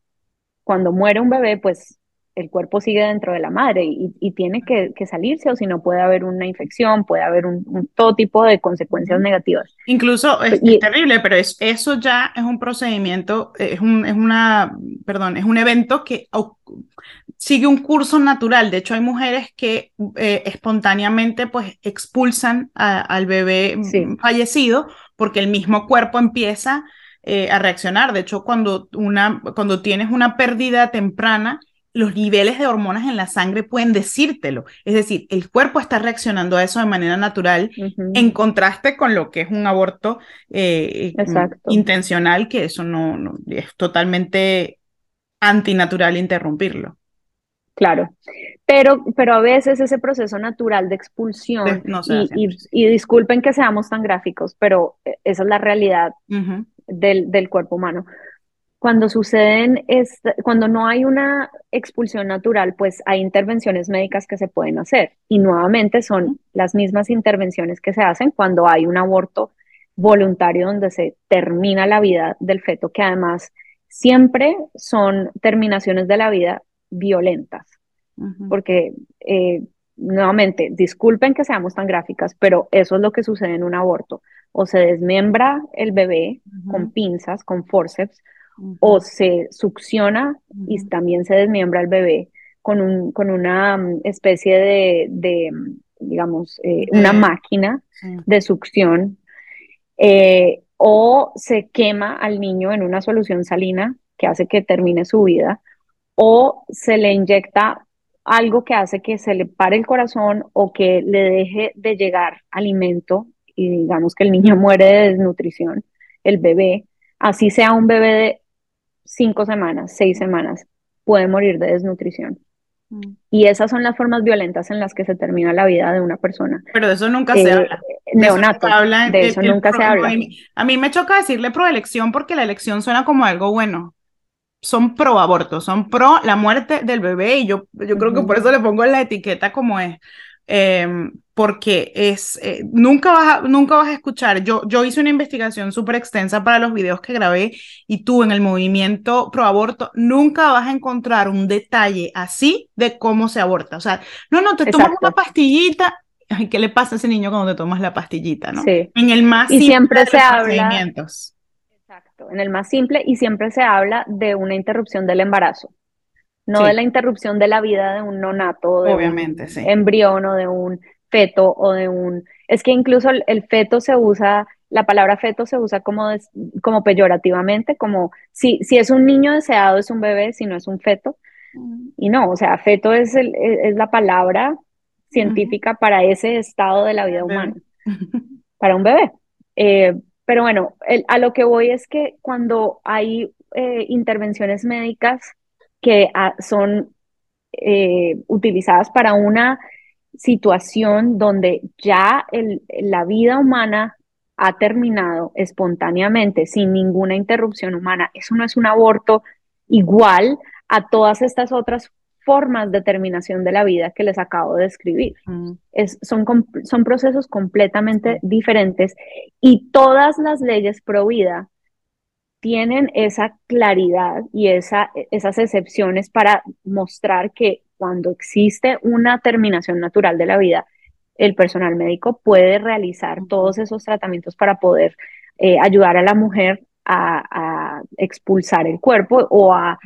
cuando muere un bebé, pues el cuerpo sigue dentro de la madre y, tiene que, salirse o si no puede haber una infección, puede haber un, todo tipo de consecuencias negativas. Incluso es, terrible, pero es, eso ya es un procedimiento, es, un, es una, perdón, es un evento que sigue un curso natural. De hecho, hay mujeres que eh, espontáneamente pues expulsan al bebé fallecido porque el mismo cuerpo empieza eh, a reaccionar. De hecho, cuando, una, cuando tienes una pérdida temprana, los niveles de hormonas en la sangre pueden decírtelo. Es decir, el cuerpo está reaccionando a eso de manera natural en contraste con lo que es un aborto eh, intencional, que eso no, es totalmente antinatural interrumpirlo. Claro, pero, pero a veces ese proceso natural de expulsión, y, disculpen que seamos tan gráficos, pero eh, esa es la realidad del, del cuerpo humano cuando suceden, es, cuando no hay una expulsión natural, pues hay intervenciones médicas que se pueden hacer. Y nuevamente son las mismas intervenciones que se hacen cuando hay un aborto voluntario donde se termina la vida del feto, que además siempre son terminaciones de la vida violentas. Porque, eh, nuevamente, disculpen que seamos tan gráficas, pero eso es lo que sucede en un aborto. O se desmembra el bebé con pinzas, con forceps, o se succiona y también se desmiembra el bebé con, un, con una mm, especie de, mm, digamos, eh, una máquina de succión, eh, o se quema al niño en una solución salina que hace que termine su vida, o se le inyecta algo que hace que se le pare el corazón o que le deje de llegar alimento y digamos que el niño muere de desnutrición, el bebé, así sea un bebé de cinco semanas, seis semanas, puede morir de desnutrición. Mm. Y esas son las formas violentas en las que se termina la vida de una persona. Pero de eso nunca se eh, habla. Neonato. de eso nunca se habla. A mí, me choca decirle pro elección porque la elección suena como algo bueno. Son pro aborto, son pro la muerte del bebé y yo, yo creo que por eso le pongo la etiqueta como es. Em, porque es, eh, nunca, vas a, nunca vas a escuchar, yo, yo hice una investigación súper extensa para los videos que grabé y tú en el movimiento pro aborto nunca vas a encontrar un detalle así de cómo se aborta. O sea, no, no, te tomas una pastillita. Ay, ¿qué le pasa a ese niño cuando te tomas la pastillita, no? Sí. En el más y siempre se habla. Exacto, en el más simple y siempre se habla de una interrupción del embarazo no de la interrupción de la vida de un nonato, de Obviamente, un embrión o de un feto o de un... Es que incluso el, feto se usa, la palabra feto se usa como, como peyorativamente, como si, si es un niño deseado es un bebé, si no es un feto. Mm. Y no, o sea, feto es, el, es la palabra científica para ese estado de la vida humana, para un bebé. Eh, pero bueno, a lo que voy es que cuando hay eh, intervenciones médicas que ah, son eh, utilizadas para una situación donde ya la vida humana ha terminado espontáneamente, sin ninguna interrupción humana. Eso no es un aborto igual a todas estas otras formas de terminación de la vida que les acabo de describir. Mm. son, son procesos completamente diferentes y todas las leyes pro vida tienen esa claridad y esa, esas excepciones para mostrar que cuando existe una terminación natural de la vida, el personal médico puede realizar todos esos tratamientos para poder eh, ayudar a la mujer a, expulsar el cuerpo o a,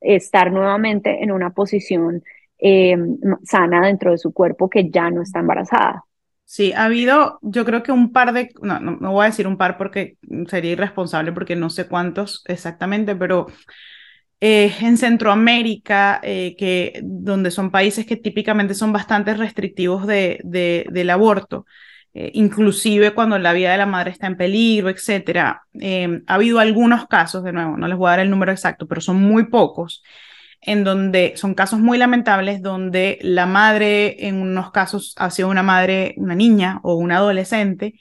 estar nuevamente en una posición eh, sana dentro de su cuerpo que ya no está embarazada. Sí, ha habido, yo creo que un par de, no, no, voy a decir un par porque sería irresponsable porque no sé cuántos exactamente, pero eh, en Centroamérica, eh, que, donde son países que típicamente son bastante restrictivos de, de del aborto, eh, inclusive cuando la vida de la madre está en peligro, etcétera, ha habido algunos casos, de nuevo, no les voy a dar el número exacto, pero son muy pocos, en donde son casos muy lamentables, donde la madre, en unos casos, ha sido una madre, una niña o una adolescente,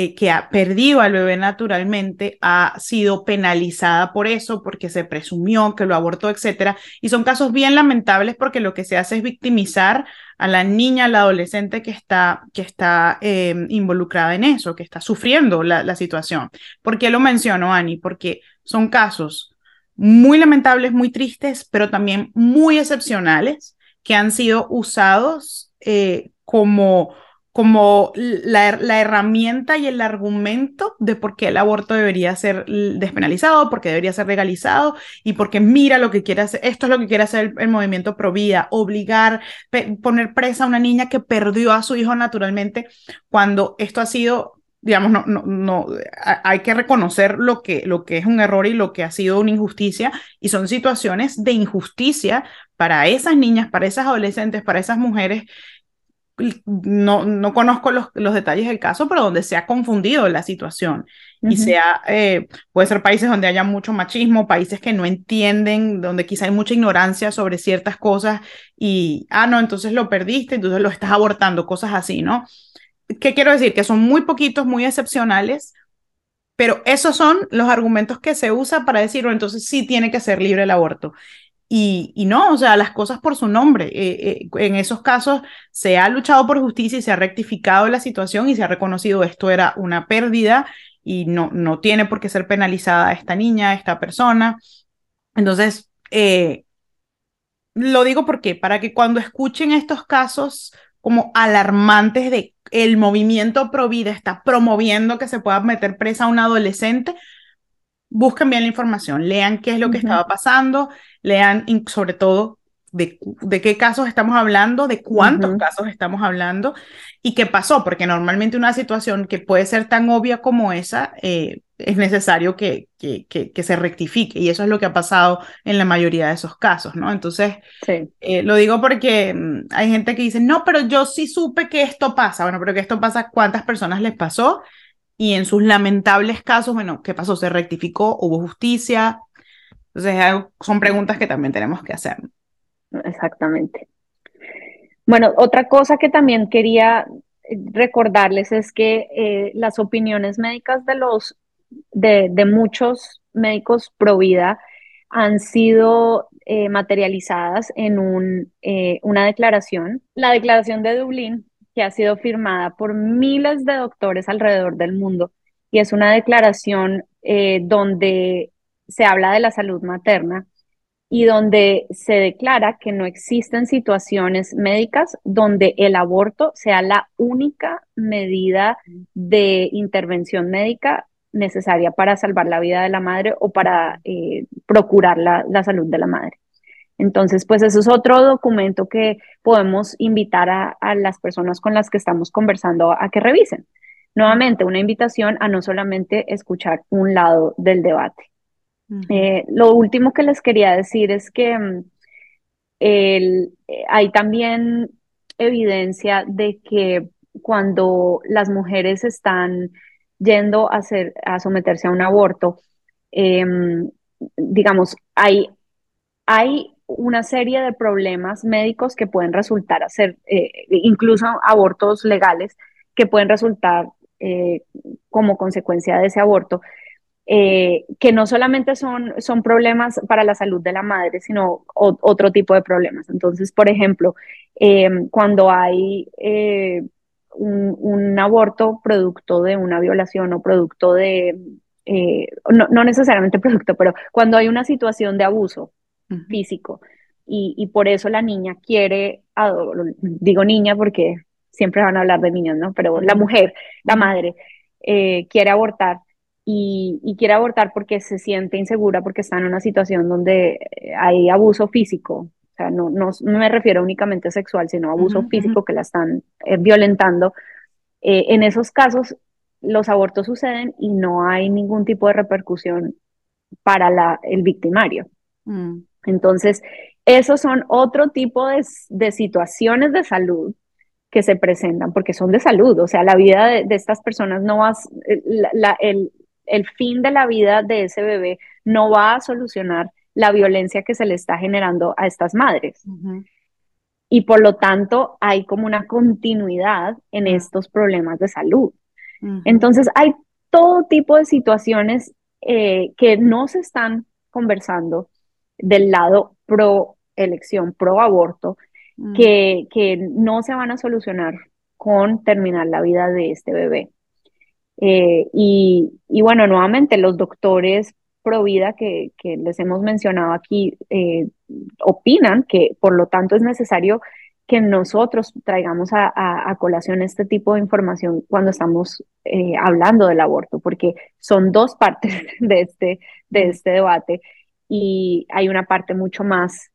eh, que ha perdido al bebé naturalmente, ha sido penalizada por eso, porque se presumió que lo abortó, etcétera. Y son casos bien lamentables porque lo que se hace es victimizar a la niña, a la adolescente que está, que está em, involucrada en eso, que está sufriendo la, situación. ¿Por qué lo menciono, Ani? Porque son casos muy lamentables, muy tristes, pero también muy excepcionales, que han sido usados eh, como, como la, herramienta y el argumento de por qué el aborto debería ser despenalizado, porque debería ser legalizado y porque mira lo que quiere hacer, esto es lo que quiere hacer el, el movimiento pro vida, obligar, poner presa a una niña que perdió a su hijo naturalmente, cuando esto ha sido digamos, no, no, no, hay que reconocer lo que, lo que es un error y lo que ha sido una injusticia, y son situaciones de injusticia para esas niñas, para esas adolescentes, para esas mujeres. No, no conozco los, los detalles del caso, pero donde se ha confundido la situación y sea, eh, puede ser países donde haya mucho machismo, países que no entienden, donde quizá hay mucha ignorancia sobre ciertas cosas y, ah, no, entonces lo perdiste, entonces lo estás abortando, cosas así, ¿no? ¿Qué quiero decir? Que son muy poquitos, muy excepcionales, Pero esos son los argumentos que se usan para decir, bueno, entonces sí tiene que ser libre el aborto. Y, no, o sea, las cosas por su nombre. Eh, eh, en esos casos se ha luchado por justicia y se ha rectificado la situación y se ha reconocido esto era una pérdida y no, no tiene por qué ser penalizada esta niña, esta persona. Entonces, eh, lo digo porque para que cuando escuchen estos casos como alarmantes de el movimiento pro vida está promoviendo que se pueda meter presa a un adolescente, busquen bien la información, lean qué es lo que estaba pasando, lean sobre todo de, de, qué casos estamos hablando, de cuántos casos estamos hablando y qué pasó, porque normalmente una situación que puede ser tan obvia como esa, eh, es necesario que, que, que, se rectifique y eso es lo que ha pasado en la mayoría de esos casos, ¿no? Entonces, eh, lo digo porque mm, hay gente que dice, no, pero yo sí supe que esto pasa, bueno, pero que esto pasa, ¿cuántas personas les pasó? Y en sus lamentables casos, bueno, ¿qué pasó? ¿Se rectificó? ¿Hubo justicia? Entonces, son preguntas que también tenemos que hacer. Exactamente. Bueno, otra cosa que también quería recordarles es que eh, las opiniones médicas de los de, muchos médicos pro vida han sido eh, materializadas en un, eh, una declaración, la declaración de Dublín, que ha sido firmada por miles de doctores alrededor del mundo, y es una declaración donde se habla de la salud materna y donde se declara que no existen situaciones médicas donde el aborto sea la única medida de intervención médica necesaria para salvar la vida de la madre o para eh, procurar la, salud de la madre. Entonces, pues eso es otro documento que podemos invitar a, a las personas con las que estamos conversando a que revisen. Nuevamente, una invitación a no solamente escuchar un lado del debate. Eh, lo último que les quería decir es que mm, el, eh, hay también evidencia de que cuando las mujeres están yendo a, hacer, a someterse a un aborto, em, digamos, hay, hay una serie de problemas médicos que pueden resultar a ser, eh, incluso abortos legales, que pueden resultar como consecuencia de ese aborto, eh, que no solamente son, son problemas para la salud de la madre, sino otro tipo de problemas. Entonces, por ejemplo, em, cuando hay eh, un, aborto producto de una violación o producto de, eh, no, necesariamente producto, pero cuando hay una situación de abuso físico y, por eso la niña quiere, digo niña porque siempre van a hablar de niños, ¿no? Pero la mujer, la madre, quiere abortar y, quiere abortar porque se siente insegura, porque está en una situación donde eh, hay abuso físico. O sea, no, no, me refiero únicamente sexual, sino abuso físico que la están eh, violentando. Eh, en esos casos, los abortos suceden y no hay ningún tipo de repercusión para la, el victimario. Mm. Entonces, esos son otro tipo de, de, situaciones de salud que se presentan, porque son de salud, o sea, la vida de, estas personas no va, la, el, el fin de la vida de ese bebé no va a solucionar la violencia que se le está generando a estas madres. Y por lo tanto hay como una continuidad en estos problemas de salud. Entonces hay todo tipo de situaciones eh, que no se están conversando del lado pro elección, pro aborto, que, que no se van a solucionar con terminar la vida de este bebé. Eh, y, bueno, nuevamente los doctores pro vida que, les hemos mencionado aquí eh, opinan que por lo tanto es necesario que nosotros traigamos a, colación este tipo de información cuando estamos eh, hablando del aborto, porque son dos partes de este, de este debate y hay una parte mucho más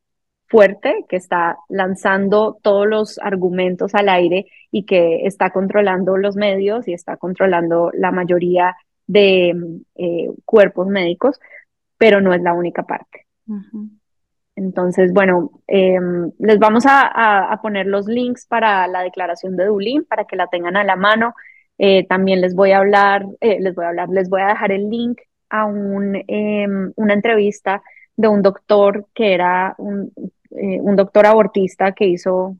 fuerte que está lanzando todos los argumentos al aire y que está controlando los medios y está controlando la mayoría de eh, cuerpos médicos, pero no es la única parte. Entonces, bueno, em, les vamos a, poner los links para la declaración de Dublín para que la tengan a la mano. Eh, también les voy a hablar, eh, les voy a hablar, les voy a dejar el link a un, em, una entrevista de un doctor que era un, eh, un doctor abortista que hizo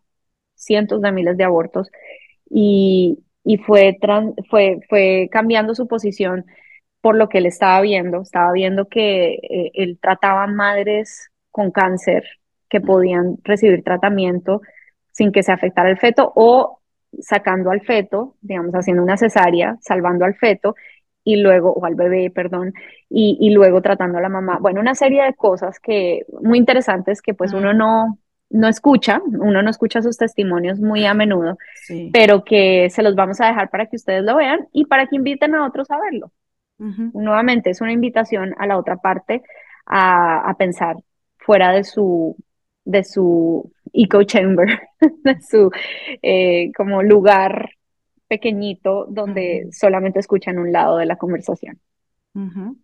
cientos de miles de abortos y, fue, fue, fue cambiando su posición por lo que él estaba viendo. Estaba viendo que eh, él trataba madres con cáncer que podían recibir tratamiento sin que se afectara el feto o sacando al feto, digamos, haciendo una cesárea, salvando al feto y luego, o al bebé, perdón, y, y, luego tratando a la mamá. Bueno, una serie de cosas que muy interesantes que pues uno no, no escucha, uno no escucha sus testimonios muy a menudo, pero que se los vamos a dejar para que ustedes lo vean y para que inviten a otros a verlo. Nuevamente, es una invitación a la otra parte a, a pensar fuera de su, de su eco chamber, de su eh, como lugar pequeñito donde solamente escuchan un lado de la conversación.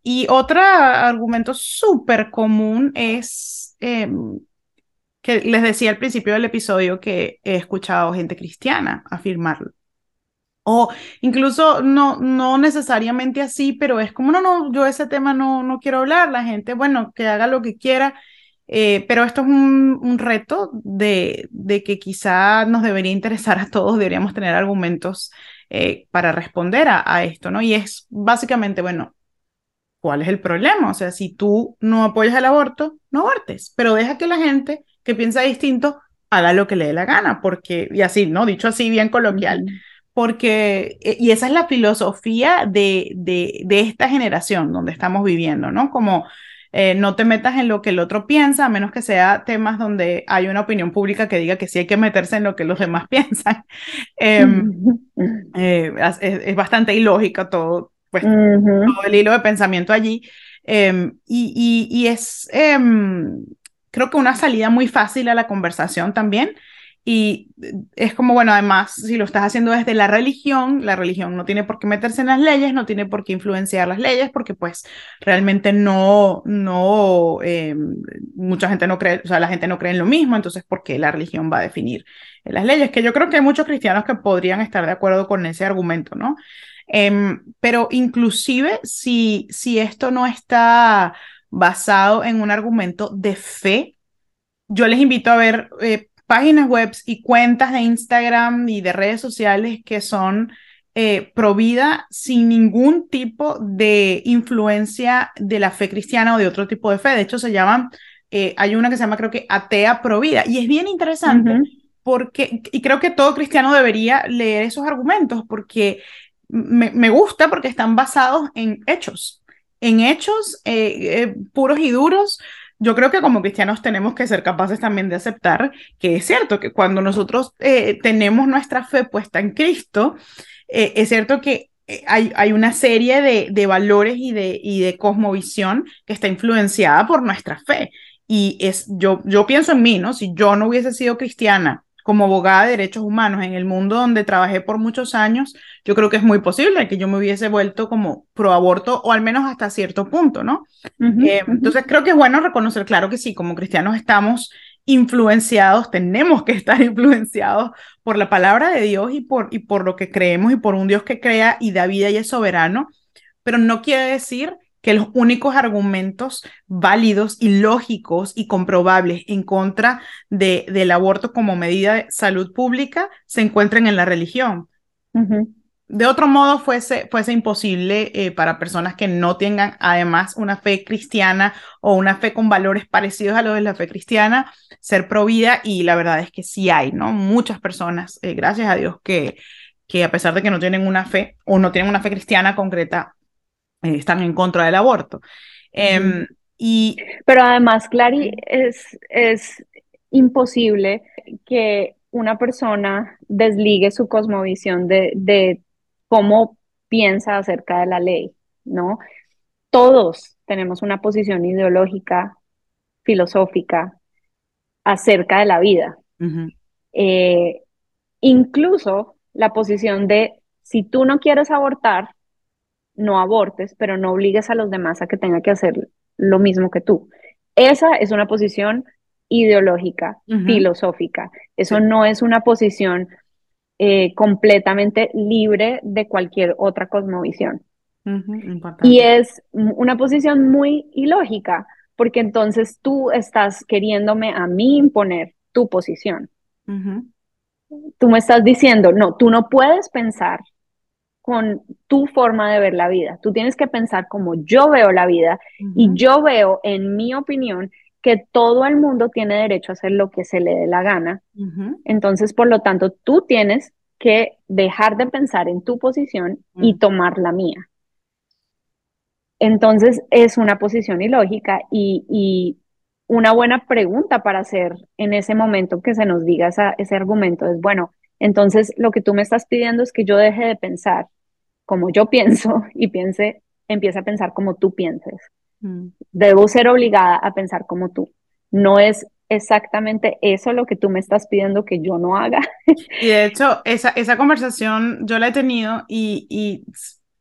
Y otro argumento súper común es em, que les decía al principio del episodio que he escuchado gente cristiana afirmarlo. O incluso no, no necesariamente así, pero es como, no, no, yo ese tema no, no quiero hablar, la gente, bueno, que haga lo que quiera. Eh, pero esto es un, reto de, de, que quizá nos debería interesar a todos, deberíamos tener argumentos eh, para responder a, esto, ¿no? Y es básicamente, bueno, ¿cuál es el problema? O sea, si tú no apoyas el aborto, no abortes, pero deja que la gente que piensa distinto haga lo que le dé la gana, porque, y así, ¿no? Dicho así, bien coloquial, porque, eh, y esa es la filosofía de, de, de esta generación donde estamos viviendo, ¿no? Como eh, no te metas en lo que el otro piensa, a menos que sea temas donde hay una opinión pública que diga que sí hay que meterse en lo que los demás piensan. Em, eh, es, bastante ilógico todo, pues, todo el hilo de pensamiento allí. Em, y, y, es, em, creo que una salida muy fácil a la conversación también y es como, bueno, además, si lo estás haciendo desde la religión, la religión no tiene por qué meterse en las leyes, no tiene por qué influenciar las leyes, porque pues realmente no, no, eh, mucha gente no cree, o sea, la gente no cree en lo mismo, entonces, ¿por qué la religión va a definir las leyes? Que yo creo que hay muchos cristianos que podrían estar de acuerdo con ese argumento, ¿no? Em, pero inclusive si, si esto no está basado en un argumento de fe, yo les invito a ver eh, páginas web y cuentas de Instagram y de redes sociales que son eh, pro vida sin ningún tipo de influencia de la fe cristiana o de otro tipo de fe. De hecho, se llaman, eh, hay una que se llama creo que atea pro vida. Y es bien interesante porque, y creo que todo cristiano debería leer esos argumentos porque me, me gusta porque están basados en hechos, en hechos eh, eh, puros y duros yo creo que como cristianos tenemos que ser capaces también de aceptar que es cierto que cuando nosotros eh, tenemos nuestra fe puesta en Cristo, eh, es cierto que eh, hay, hay, una serie de, de valores y de, y de cosmovisión que está influenciada por nuestra fe. Y es, yo, yo pienso en mí, ¿no? Si yo no hubiese sido cristiana como abogada de derechos humanos en el mundo donde trabajé por muchos años, yo creo que es muy posible que yo me hubiese vuelto como pro aborto o al menos hasta cierto punto, ¿no? Eh, entonces creo que es bueno reconocer, claro que sí, como cristianos estamos influenciados, tenemos que estar influenciados por la palabra de Dios y por, y por lo que creemos y por un Dios que crea y da vida y es soberano, pero no quiere decir que los únicos argumentos válidos y lógicos y comprobables en contra de, del aborto como medida de salud pública se encuentren en la religión. De otro modo, fuese, fuese imposible eh, para personas que no tengan además una fe cristiana o una fe con valores parecidos a los de la fe cristiana ser provida y la verdad es que sí hay, ¿no? Muchas personas, eh, gracias a Dios, que, que a pesar de que no tienen una fe o no tienen una fe cristiana concreta, eh, están en contra del aborto. Em, y... Pero además, Clary, es, es imposible que una persona desligue su cosmovisión de, de cómo piensa acerca de la ley, ¿no? Todos tenemos una posición ideológica, filosófica, acerca de la vida. Eh, incluso la posición de, si tú no quieres abortar, no abortes, pero no obligues a los demás a que tengan que hacer lo mismo que tú. Esa es una posición ideológica, filosófica. Eso no es una posición eh, completamente libre de cualquier otra cosmovisión. y es una posición muy ilógica, porque entonces tú estás queriéndome a mí imponer tu posición. Tú me estás diciendo, no, tú no puedes pensar con tu forma de ver la vida. Tú tienes que pensar como yo veo la vida y yo veo, en mi opinión, que todo el mundo tiene derecho a hacer lo que se le dé la gana. Entonces, por lo tanto, tú tienes que dejar de pensar en tu posición y mm. tomar la mía. Entonces, es una posición ilógica y, una buena pregunta para hacer en ese momento que se nos diga ese argumento es, bueno, entonces lo que tú me estás pidiendo es que yo deje de pensar como yo pienso y piense, empiece a pensar como tú pienses. Mm. Debo ser obligada a pensar como tú. No es exactamente eso lo que tú me estás pidiendo que yo no haga. Y de hecho, esa, esa conversación yo la he tenido y, y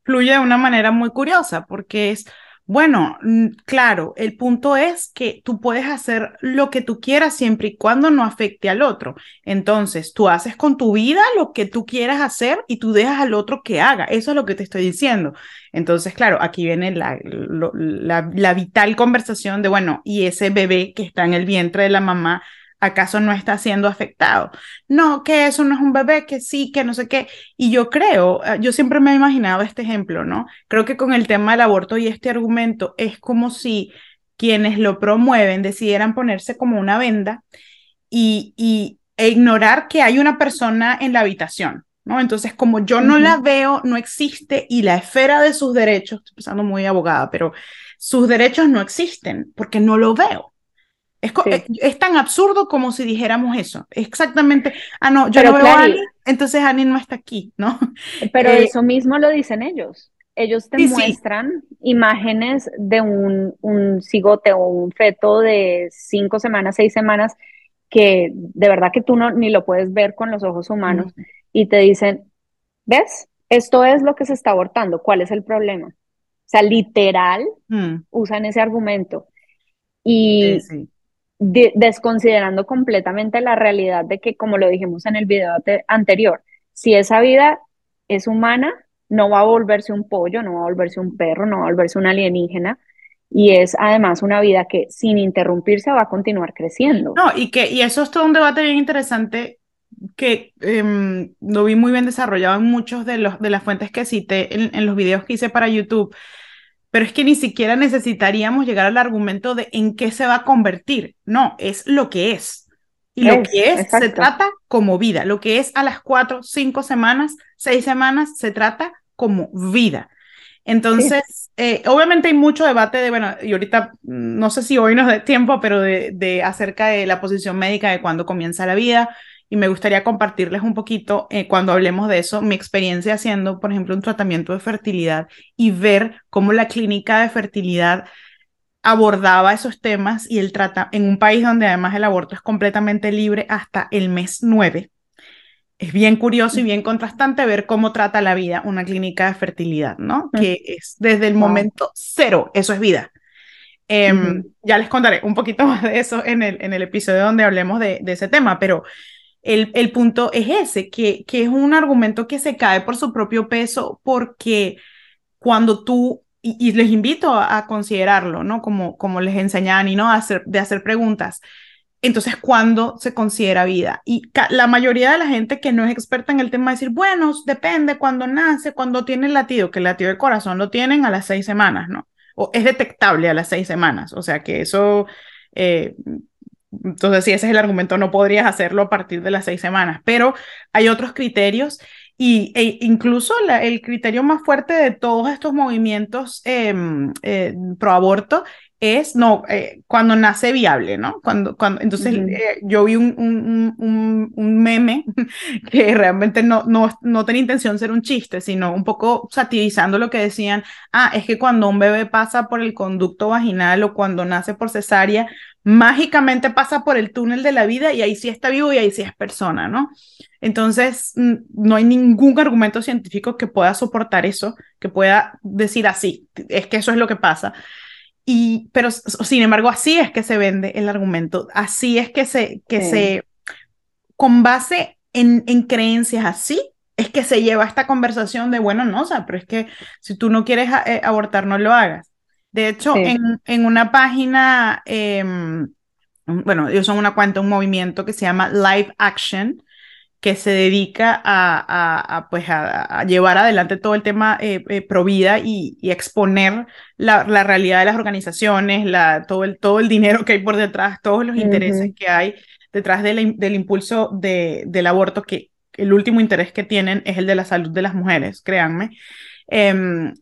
fluye de una manera muy curiosa porque es bueno, claro, el punto es que tú puedes hacer lo que tú quieras siempre y cuando no afecte al otro. Entonces, tú haces con tu vida lo que tú quieras hacer y tú dejas al otro que haga. Eso es lo que te estoy diciendo. Entonces, claro, aquí viene la, la, vital conversación de, bueno, y ese bebé que está en el vientre de la mamá, ¿acaso no está siendo afectado? No, que eso no es un bebé, que sí, que no sé qué. Y yo creo, eh, yo siempre me he imaginado este ejemplo, ¿no? Creo que con el tema del aborto y este argumento es como si quienes lo promueven decidieran ponerse como una venda y, y e ignorar que hay una persona en la habitación. ¿No? Entonces, como yo no la veo, no existe y la esfera de sus derechos, estoy pensando muy abogada, pero sus derechos no existen porque no lo veo. Es, eh, es, tan absurdo como si dijéramos eso. Exactamente. Ah, no, yo no veo a Annie, entonces Annie no está aquí, ¿no? Pero eh, eso mismo lo dicen ellos. Ellos te muestran imágenes de un, un cigote o un feto de cinco semanas, seis semanas, que de verdad que tú no, ni lo puedes ver con los ojos humanos, y te dicen, ¿ves? Esto es lo que se está abortando. ¿Cuál es el problema? O sea, literal, mm. usan ese argumento. Y, desconsiderando completamente la realidad de que, como lo dijimos en el video anterior, si esa vida es humana, no va a volverse un pollo, no va a volverse un perro, no va a volverse un alienígena, y es además una vida que sin interrumpirse va a continuar creciendo. No, y que y eso es todo un debate bien interesante que em, lo vi muy bien desarrollado en muchos de, los, de las fuentes que cité en, en los videos que hice para YouTube, pero es que ni siquiera necesitaríamos llegar al argumento de en qué se va a convertir. No, es lo que es. Y lo que es se trata como vida. Lo que es a las cuatro, cinco semanas, seis semanas, se trata como vida. Entonces, eh, obviamente hay mucho debate de, bueno, y ahorita no sé si hoy nos dé tiempo, pero de, de acerca de la posición médica de cuándo comienza la vida, y me gustaría compartirles un poquito, eh, cuando hablemos de eso, mi experiencia haciendo, por ejemplo, un tratamiento de fertilidad y ver cómo la clínica de fertilidad abordaba esos temas y el trata en un país donde además el aborto es completamente libre hasta el mes 9. Es bien curioso y bien contrastante ver cómo trata la vida una clínica de fertilidad, ¿no? Que es desde el momento cero, eso es vida. Em, ya les contaré un poquito más de eso en el, en el episodio donde hablemos de, de ese tema, pero el, punto es ese, que, que es un argumento que se cae por su propio peso porque cuando tú, y, les invito a, considerarlo, ¿no? Como, como les enseñan y ¿no? hacer, de hacer preguntas. Entonces, ¿cuándo se considera vida? Y la mayoría de la gente que no es experta en el tema decir, bueno, depende cuando nace, cuando tiene el latido, que el latido del corazón lo tienen a las seis semanas, ¿no? O es detectable a las seis semanas, o sea que eso eh, entonces, si ese es el argumento, no podrías hacerlo a partir de las seis semanas, pero hay otros criterios y, e incluso el criterio más fuerte de todos estos movimientos em, eh, pro aborto es no, eh, cuando nace viable, ¿no? Cuando, cuando, entonces eh, yo vi un, un, un, meme que realmente no, no, no tenía intención de ser un chiste, sino un poco satirizando lo que decían, ah, es que cuando un bebé pasa por el conducto vaginal o cuando nace por cesárea, mágicamente pasa por el túnel de la vida y ahí sí está vivo y ahí sí es persona, ¿no? Entonces, no hay ningún argumento científico que pueda soportar eso, que pueda decir así, es que eso es lo que pasa. Y, pero sin embargo, así es que se vende el argumento, así es que se, que se, con base en, en creencias así, es que se lleva esta conversación de, bueno, no, o sea, pero es que si tú no quieres eh, abortar, no lo hagas. De hecho, en, en, una página, eh, bueno, ellos son una cuenta, un movimiento que se llama Live Action, que se dedica a, pues a, llevar adelante todo el tema eh, eh, pro vida y, exponer la, realidad de las organizaciones, la, todo, el, todo el dinero que hay por detrás, todos los intereses que hay detrás del impulso de, del aborto, que el último interés que tienen es el de la salud de las mujeres, créanme. Em,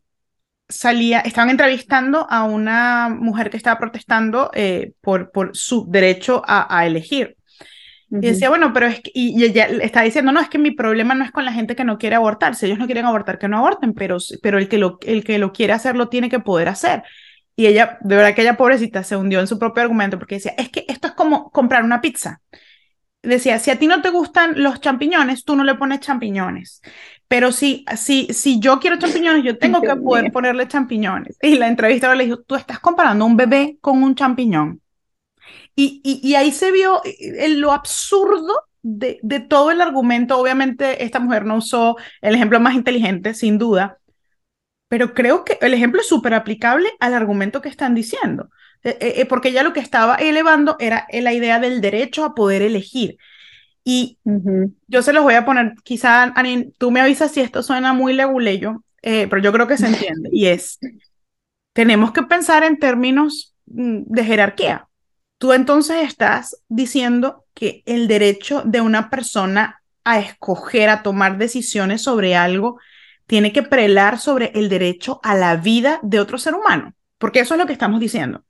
salía, estaban entrevistando a una mujer que estaba protestando eh, por, por su derecho a, Y decía, bueno, pero es que, y, ella está diciendo, no, es que mi problema no es con la gente que no quiere abortar, si ellos no quieren abortar, que no aborten, pero, pero el, que lo, el que lo quiere hacer lo tiene que poder hacer. Y ella, de verdad que ella pobrecita se hundió en su propio argumento porque decía, es que esto es como comprar una pizza. Decía, si a ti no te gustan los champiñones, tú no le pones champiñones. Pero si, si, si yo quiero champiñones, yo tengo que poder ponerle champiñones. Y la entrevistadora le dijo, tú estás comparando un bebé con un champiñón. Y, y, ahí se vio eh, lo absurdo de, de, todo el argumento. Obviamente, esta mujer no usó el ejemplo más inteligente, sin duda, pero creo que el ejemplo es súper aplicable al argumento que están diciendo, eh, eh, porque ya lo que estaba elevando era la idea del derecho a poder elegir. Y yo se los voy a poner, quizá, Anin, tú me avisas si esto suena muy leguleyo, pero yo creo que se entiende, y es, tenemos que pensar en términos mm, de jerarquía. Tú entonces estás diciendo que el derecho de una persona a escoger, a tomar decisiones sobre algo, tiene que prelar sobre el derecho a la vida de otro ser humano, porque eso es lo que estamos diciendo.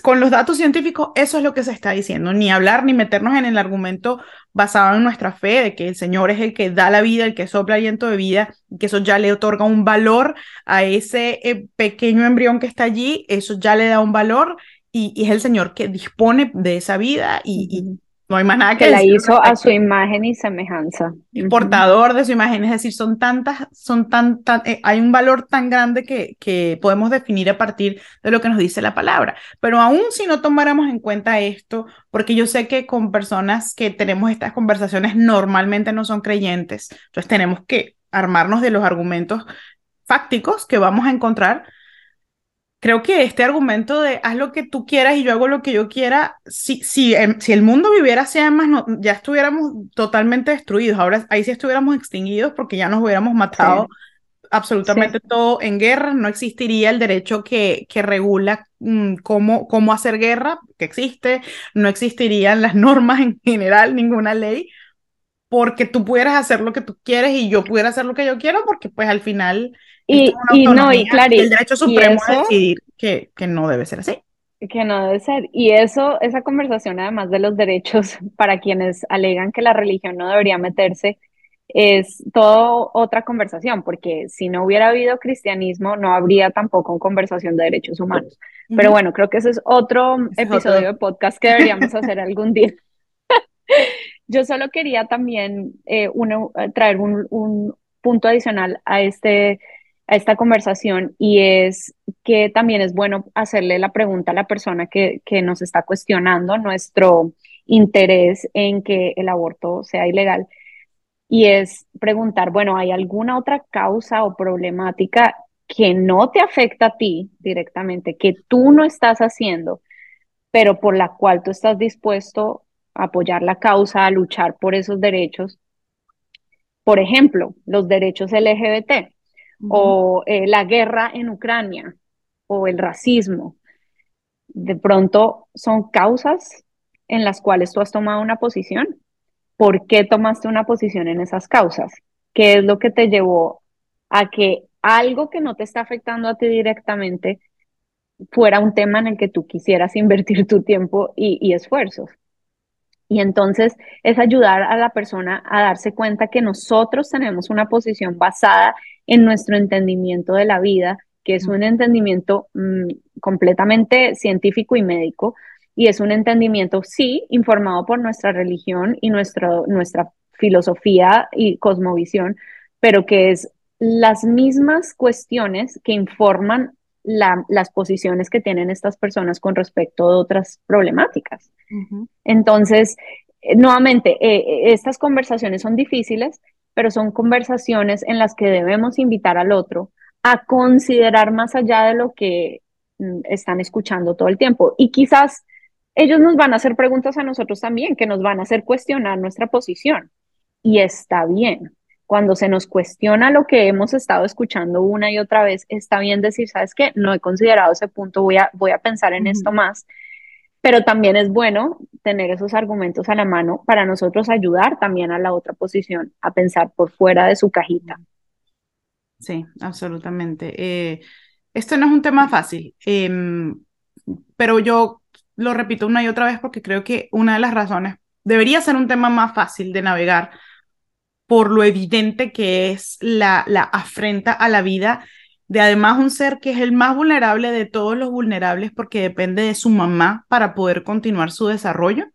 Con los datos científicos, eso es lo que se está diciendo, ni hablar ni meternos en el argumento basado en nuestra fe de que el Señor es el que da la vida, el que sopla aliento de vida, y que eso ya le otorga un valor a ese eh, pequeño embrión que está allí, eso ya le da un valor y, es el Señor que dispone de esa vida y, no hay más nada que, que la hizo a su imagen y semejanza. El portador de su imagen, es decir, son tantas, son tan, eh, hay un valor tan grande que, que podemos definir a partir de lo que nos dice la palabra. Pero aún si no tomáramos en cuenta esto, porque yo sé que con personas que tenemos estas conversaciones normalmente no son creyentes, entonces tenemos que armarnos de los argumentos fácticos que vamos a encontrar creo que este argumento de haz lo que tú quieras y yo hago lo que yo quiera, si, si, em, si el mundo viviera así, además no, ya estuviéramos totalmente destruidos. Ahora ahí sí estuviéramos extinguidos porque ya nos hubiéramos matado absolutamente todo en guerra. No existiría el derecho que, que regula mm, cómo, cómo hacer guerra, que existe. No existirían las normas en general, ninguna ley porque tú pudieras hacer lo que tú quieres y yo pudiera hacer lo que yo quiero, porque pues al final y, no, y claro, el derecho supremo a decidir que, que no debe ser así. Que no debe ser. Y eso, esa conversación, además de los derechos, para quienes alegan que la religión no debería meterse, es toda otra conversación, porque si no hubiera habido cristianismo, no habría tampoco conversación de derechos humanos. Pero bueno, creo que ese es otro episodio de podcast que deberíamos hacer algún día. Yo solo quería también eh, uno, traer un, un punto adicional a este a esta conversación y es que también es bueno hacerle la pregunta a la persona que, que nos está cuestionando nuestro interés en que el aborto sea ilegal y es preguntar, bueno, ¿hay alguna otra causa o problemática que no te afecta a ti directamente, que tú no estás haciendo, pero por la cual tú estás dispuesto a apoyar la causa, a luchar por esos derechos? Por ejemplo, los derechos LGBT o eh, la guerra en Ucrania o el racismo. De pronto son causas en las cuales tú has tomado una posición. ¿Por qué tomaste una posición en esas causas? ¿Qué es lo que te llevó a que algo que no te está afectando a ti directamente fuera un tema en el que tú quisieras invertir tu tiempo y, y esfuerzos? Y entonces es ayudar a la persona a darse cuenta que nosotros tenemos una posición basada en nuestro entendimiento de la vida, que es un entendimiento mm, completamente científico y médico, y es un entendimiento, sí, informado por nuestra religión y nuestra, nuestra filosofía y cosmovisión, pero que es las mismas cuestiones que informan las posiciones que tienen estas personas con respecto a otras problemáticas. Entonces, eh, nuevamente, eh, eh, estas conversaciones son difíciles, pero son conversaciones en las que debemos invitar al otro a considerar más allá de lo que mm, están escuchando todo el tiempo. Y quizás ellos nos van a hacer preguntas a nosotros también, que nos van a hacer cuestionar nuestra posición. Y está bien. Cuando se nos cuestiona lo que hemos estado escuchando una y otra vez, está bien decir, ¿sabes qué? No he considerado ese punto, voy a, voy a pensar en esto más. Pero también es bueno tener esos argumentos a la mano para nosotros ayudar también a la otra posición a pensar por fuera de su cajita. Sí, absolutamente. Eh, esto no es un tema fácil, em, pero yo lo repito una y otra vez porque creo que una de las razones debería ser un tema más fácil de navegar por lo evidente que es la, la afrenta a la vida de además un ser que es el más vulnerable de todos los vulnerables porque depende de su mamá para poder continuar su desarrollo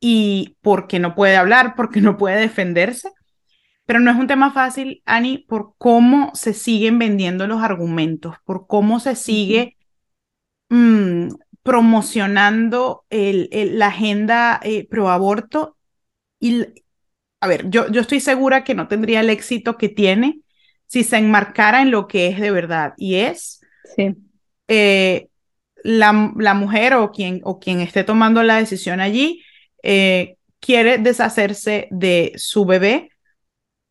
y porque no puede hablar, porque no puede defenderse. Pero no es un tema fácil, Ani, por cómo se siguen vendiendo los argumentos, por cómo se sigue mm, promocionando el, la agenda eh, pro aborto. Y, a ver, yo, yo estoy segura que no tendría el éxito que tiene si se enmarcara en lo que es de verdad. Y es sí. Eh, la, la, mujer o quien, o quien esté tomando la decisión allí eh, quiere deshacerse de su bebé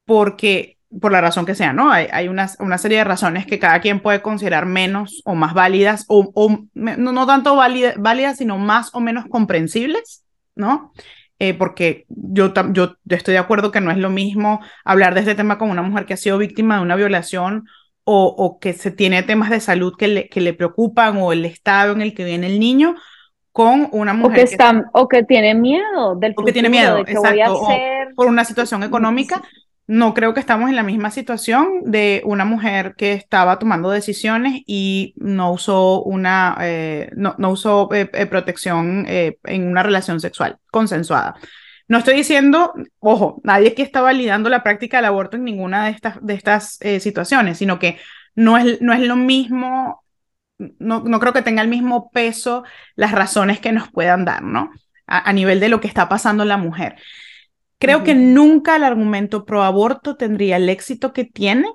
porque por la razón que sea, ¿no? Hay, hay una, una, serie de razones que cada quien puede considerar menos o más válidas, o, o no, no, tanto válidas, sino más o menos comprensibles, ¿no? Eh, porque yo, yo estoy de acuerdo que no es lo mismo hablar de este tema con una mujer que ha sido víctima de una violación o, o que se tiene temas de salud que le, que le preocupan o el estado en el que viene el niño, con una mujer o que, está, o que tiene miedo del o que tiene miedo, exacto, por una situación económica no creo que estamos en la misma situación de una mujer que estaba tomando decisiones y no usó una eh, no, no, usó eh, eh, protección en una relación sexual consensuada. No estoy diciendo, ojo, nadie que está validando la práctica del aborto en ninguna de estas, de estas situaciones, sino que no es, no es lo mismo, no, no creo que tenga el mismo peso las razones que nos puedan dar, ¿no? A, a nivel de lo que está pasando la mujer. Creo que nunca el argumento pro aborto tendría el éxito que tiene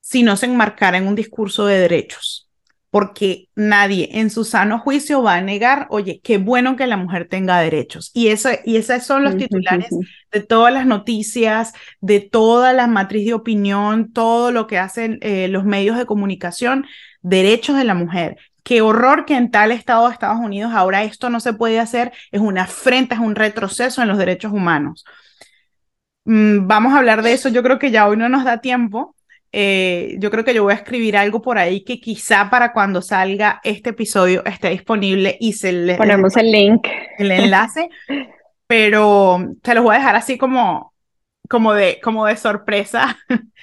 si no se enmarcara en un discurso de derechos, porque nadie en su sano juicio va a negar, oye, qué bueno que la mujer tenga derechos. Y, eso, y esos son los titulares de todas las noticias, de toda la matriz de opinión, todo lo que hacen eh, los medios de comunicación, derechos de la mujer. Qué horror que en tal estado de Estados Unidos ahora esto no se puede hacer, es una afrenta, es un retroceso en los derechos humanos. Mm, vamos a hablar de eso, yo creo que ya hoy no nos da tiempo. Eh, yo creo que yo voy a escribir algo por ahí que quizá para cuando salga este episodio esté disponible y se le ponemos el link, el enlace, pero te los voy a dejar así como, como, de, como de sorpresa.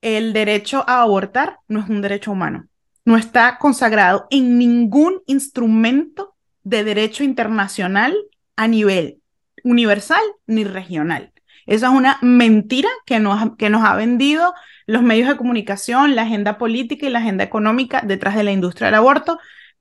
El derecho a abortar no es un derecho humano, no está consagrado en ningún instrumento de derecho internacional a nivel universal ni regional. Esa es una mentira que nos, que nos ha vendido los medios de comunicación, la agenda política y la agenda económica detrás de la industria del aborto,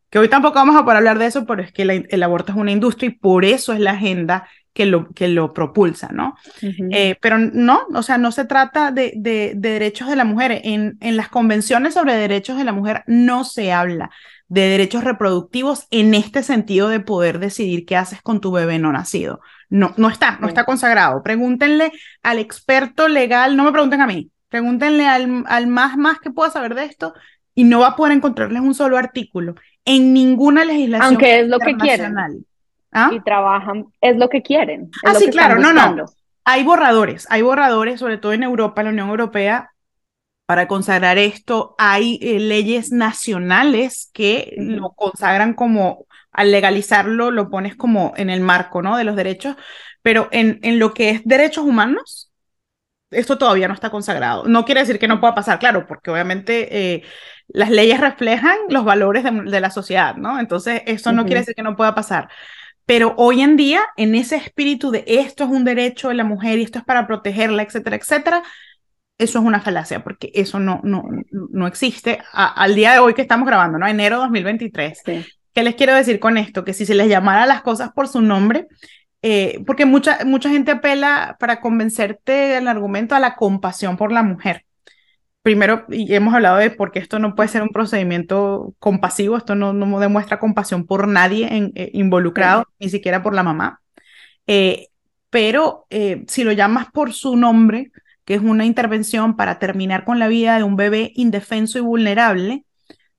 que hoy tampoco vamos a poder hablar de eso, pero es que el aborto es una industria y por eso es la agenda que lo, que lo propulsa, ¿no? Eh, pero no, o sea, no se trata de, de, de derechos de la mujer. En, en las convenciones sobre derechos de la mujer no se habla de derechos reproductivos en este sentido de poder decidir qué haces con tu bebé no nacido. No, no está, no está consagrado. Pregúntenle al experto legal, no me pregunten a mí, pregúntenle al, al más más que pueda saber de esto y no va a poder encontrarles un solo artículo en ninguna legislación Aunque es lo que quieren. ¿Ah? Y trabajan, es lo que quieren. ah, sí, claro, no, no. Hay borradores, hay borradores, sobre todo en Europa, la Unión Europea, para consagrar esto. Hay eh, leyes nacionales que lo consagran como al legalizarlo lo pones como en el marco, ¿no? De los derechos, pero en, en lo que es derechos humanos, esto todavía no está consagrado. No quiere decir que no pueda pasar, claro, porque obviamente eh, las leyes reflejan los valores de, la sociedad, ¿no? Entonces, eso no quiere decir que no pueda pasar. Pero hoy en día, en ese espíritu de esto es un derecho de la mujer y esto es para protegerla, etcétera, etcétera, eso es una falacia, porque eso no, no, no existe al día de hoy que estamos grabando, ¿no? Enero 2023. Sí. ¿Qué les quiero decir con esto? Que si se les llamara las cosas por su nombre, eh, porque mucha, mucha gente apela para convencerte del argumento a la compasión por la mujer, primero, y hemos hablado de por qué esto no puede ser un procedimiento compasivo, esto no, no demuestra compasión por nadie en, eh, involucrado, ni siquiera por la mamá. Eh, pero si lo llamas por su nombre, que es una intervención para terminar con la vida de un bebé indefenso y vulnerable,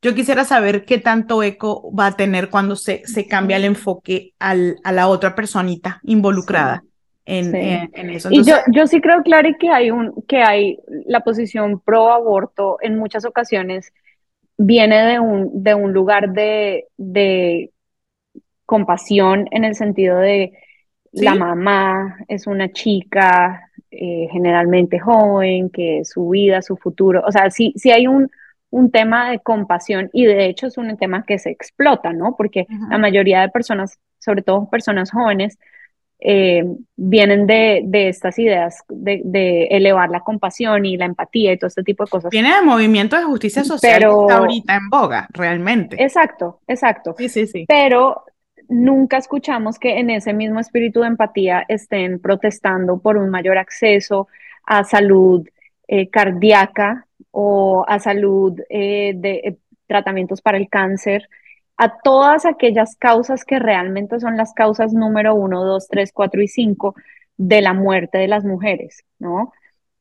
yo quisiera saber qué tanto eco va a tener cuando se, se cambia el enfoque al, a la otra personita involucrada. En, eso. y yo, yo sí creo, Clary, que hay, un, que hay la posición pro aborto en muchas ocasiones viene de un, de un lugar de, de compasión en el sentido de la mamá es una chica eh, generalmente joven, que su vida, su futuro, o sea, sí, sí hay un, un tema de compasión y de hecho es un tema que se explota, ¿no? Porque la mayoría de personas, sobre todo personas jóvenes, eh, vienen de, de, estas ideas de, de, elevar la compasión y la empatía y todo este tipo de cosas. Viene del movimiento de justicia social Pero, que está ahorita en boga, realmente. Exacto, exacto. Sí, sí, sí. Pero nunca escuchamos que en ese mismo espíritu de empatía estén protestando por un mayor acceso a salud eh, cardíaca o a salud eh, de eh, tratamientos para el cáncer, a todas aquellas causas que realmente son las causas número uno, dos, tres, cuatro y cinco de la muerte de las mujeres, ¿no?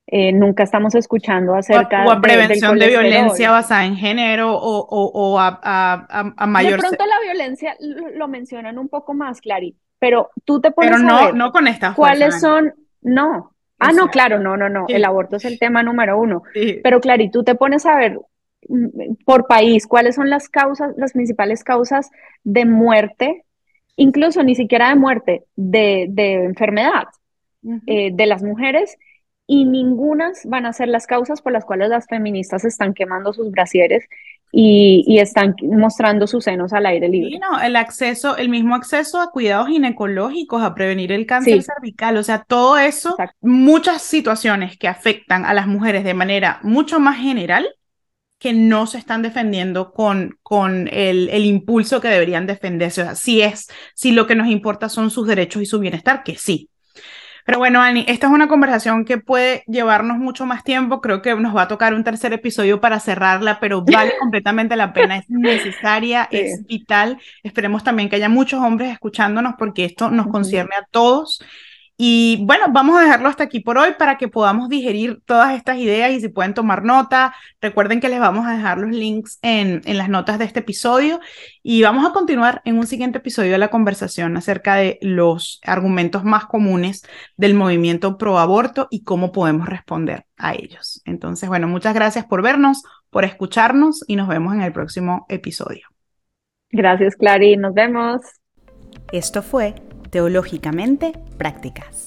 Eh, nunca estamos escuchando acerca o, a prevención de, violencia basada en género o, o, a, a, a, mayor. De pronto la violencia lo mencionan un poco más, Clary, pero tú te pones pero no, a ver no con esta cuáles son, no. Ah, no, claro, no, no, no. El aborto es el tema número uno. Pero, Clary, tú te pones a ver mm, por país cuáles son las causas, las principales causas de muerte, incluso ni siquiera de muerte, de, de enfermedad eh, de las mujeres y ningunas van a ser las causas por las cuales las feministas están quemando sus brasieres y, están mostrando sus senos al aire libre. Sí, no, el acceso, el mismo acceso a cuidados ginecológicos, a prevenir el cáncer cervical, o sea, todo eso, muchas situaciones que afectan a las mujeres de manera mucho más general que no se están defendiendo con, con el, el impulso que deberían defenderse. O sea, si es, si lo que nos importa son sus derechos y su bienestar, que sí, pero bueno, Ani, esta es una conversación que puede llevarnos mucho más tiempo. Creo que nos va a tocar un tercer episodio para cerrarla, pero vale completamente la pena. Es necesaria, es vital. Esperemos también que haya muchos hombres escuchándonos porque esto nos concierne a todos y bueno, vamos a dejarlo hasta aquí por hoy para que podamos digerir todas estas ideas y si pueden tomar nota, recuerden que les vamos a dejar los links en, en las notas de este episodio y vamos a continuar en un siguiente episodio de la conversación acerca de los argumentos más comunes del movimiento pro aborto y cómo podemos responder a ellos. Entonces, bueno, muchas gracias por vernos, por escucharnos y nos vemos en el próximo episodio. Gracias, Clary. Nos vemos. Esto fue Teológicamente Prácticas.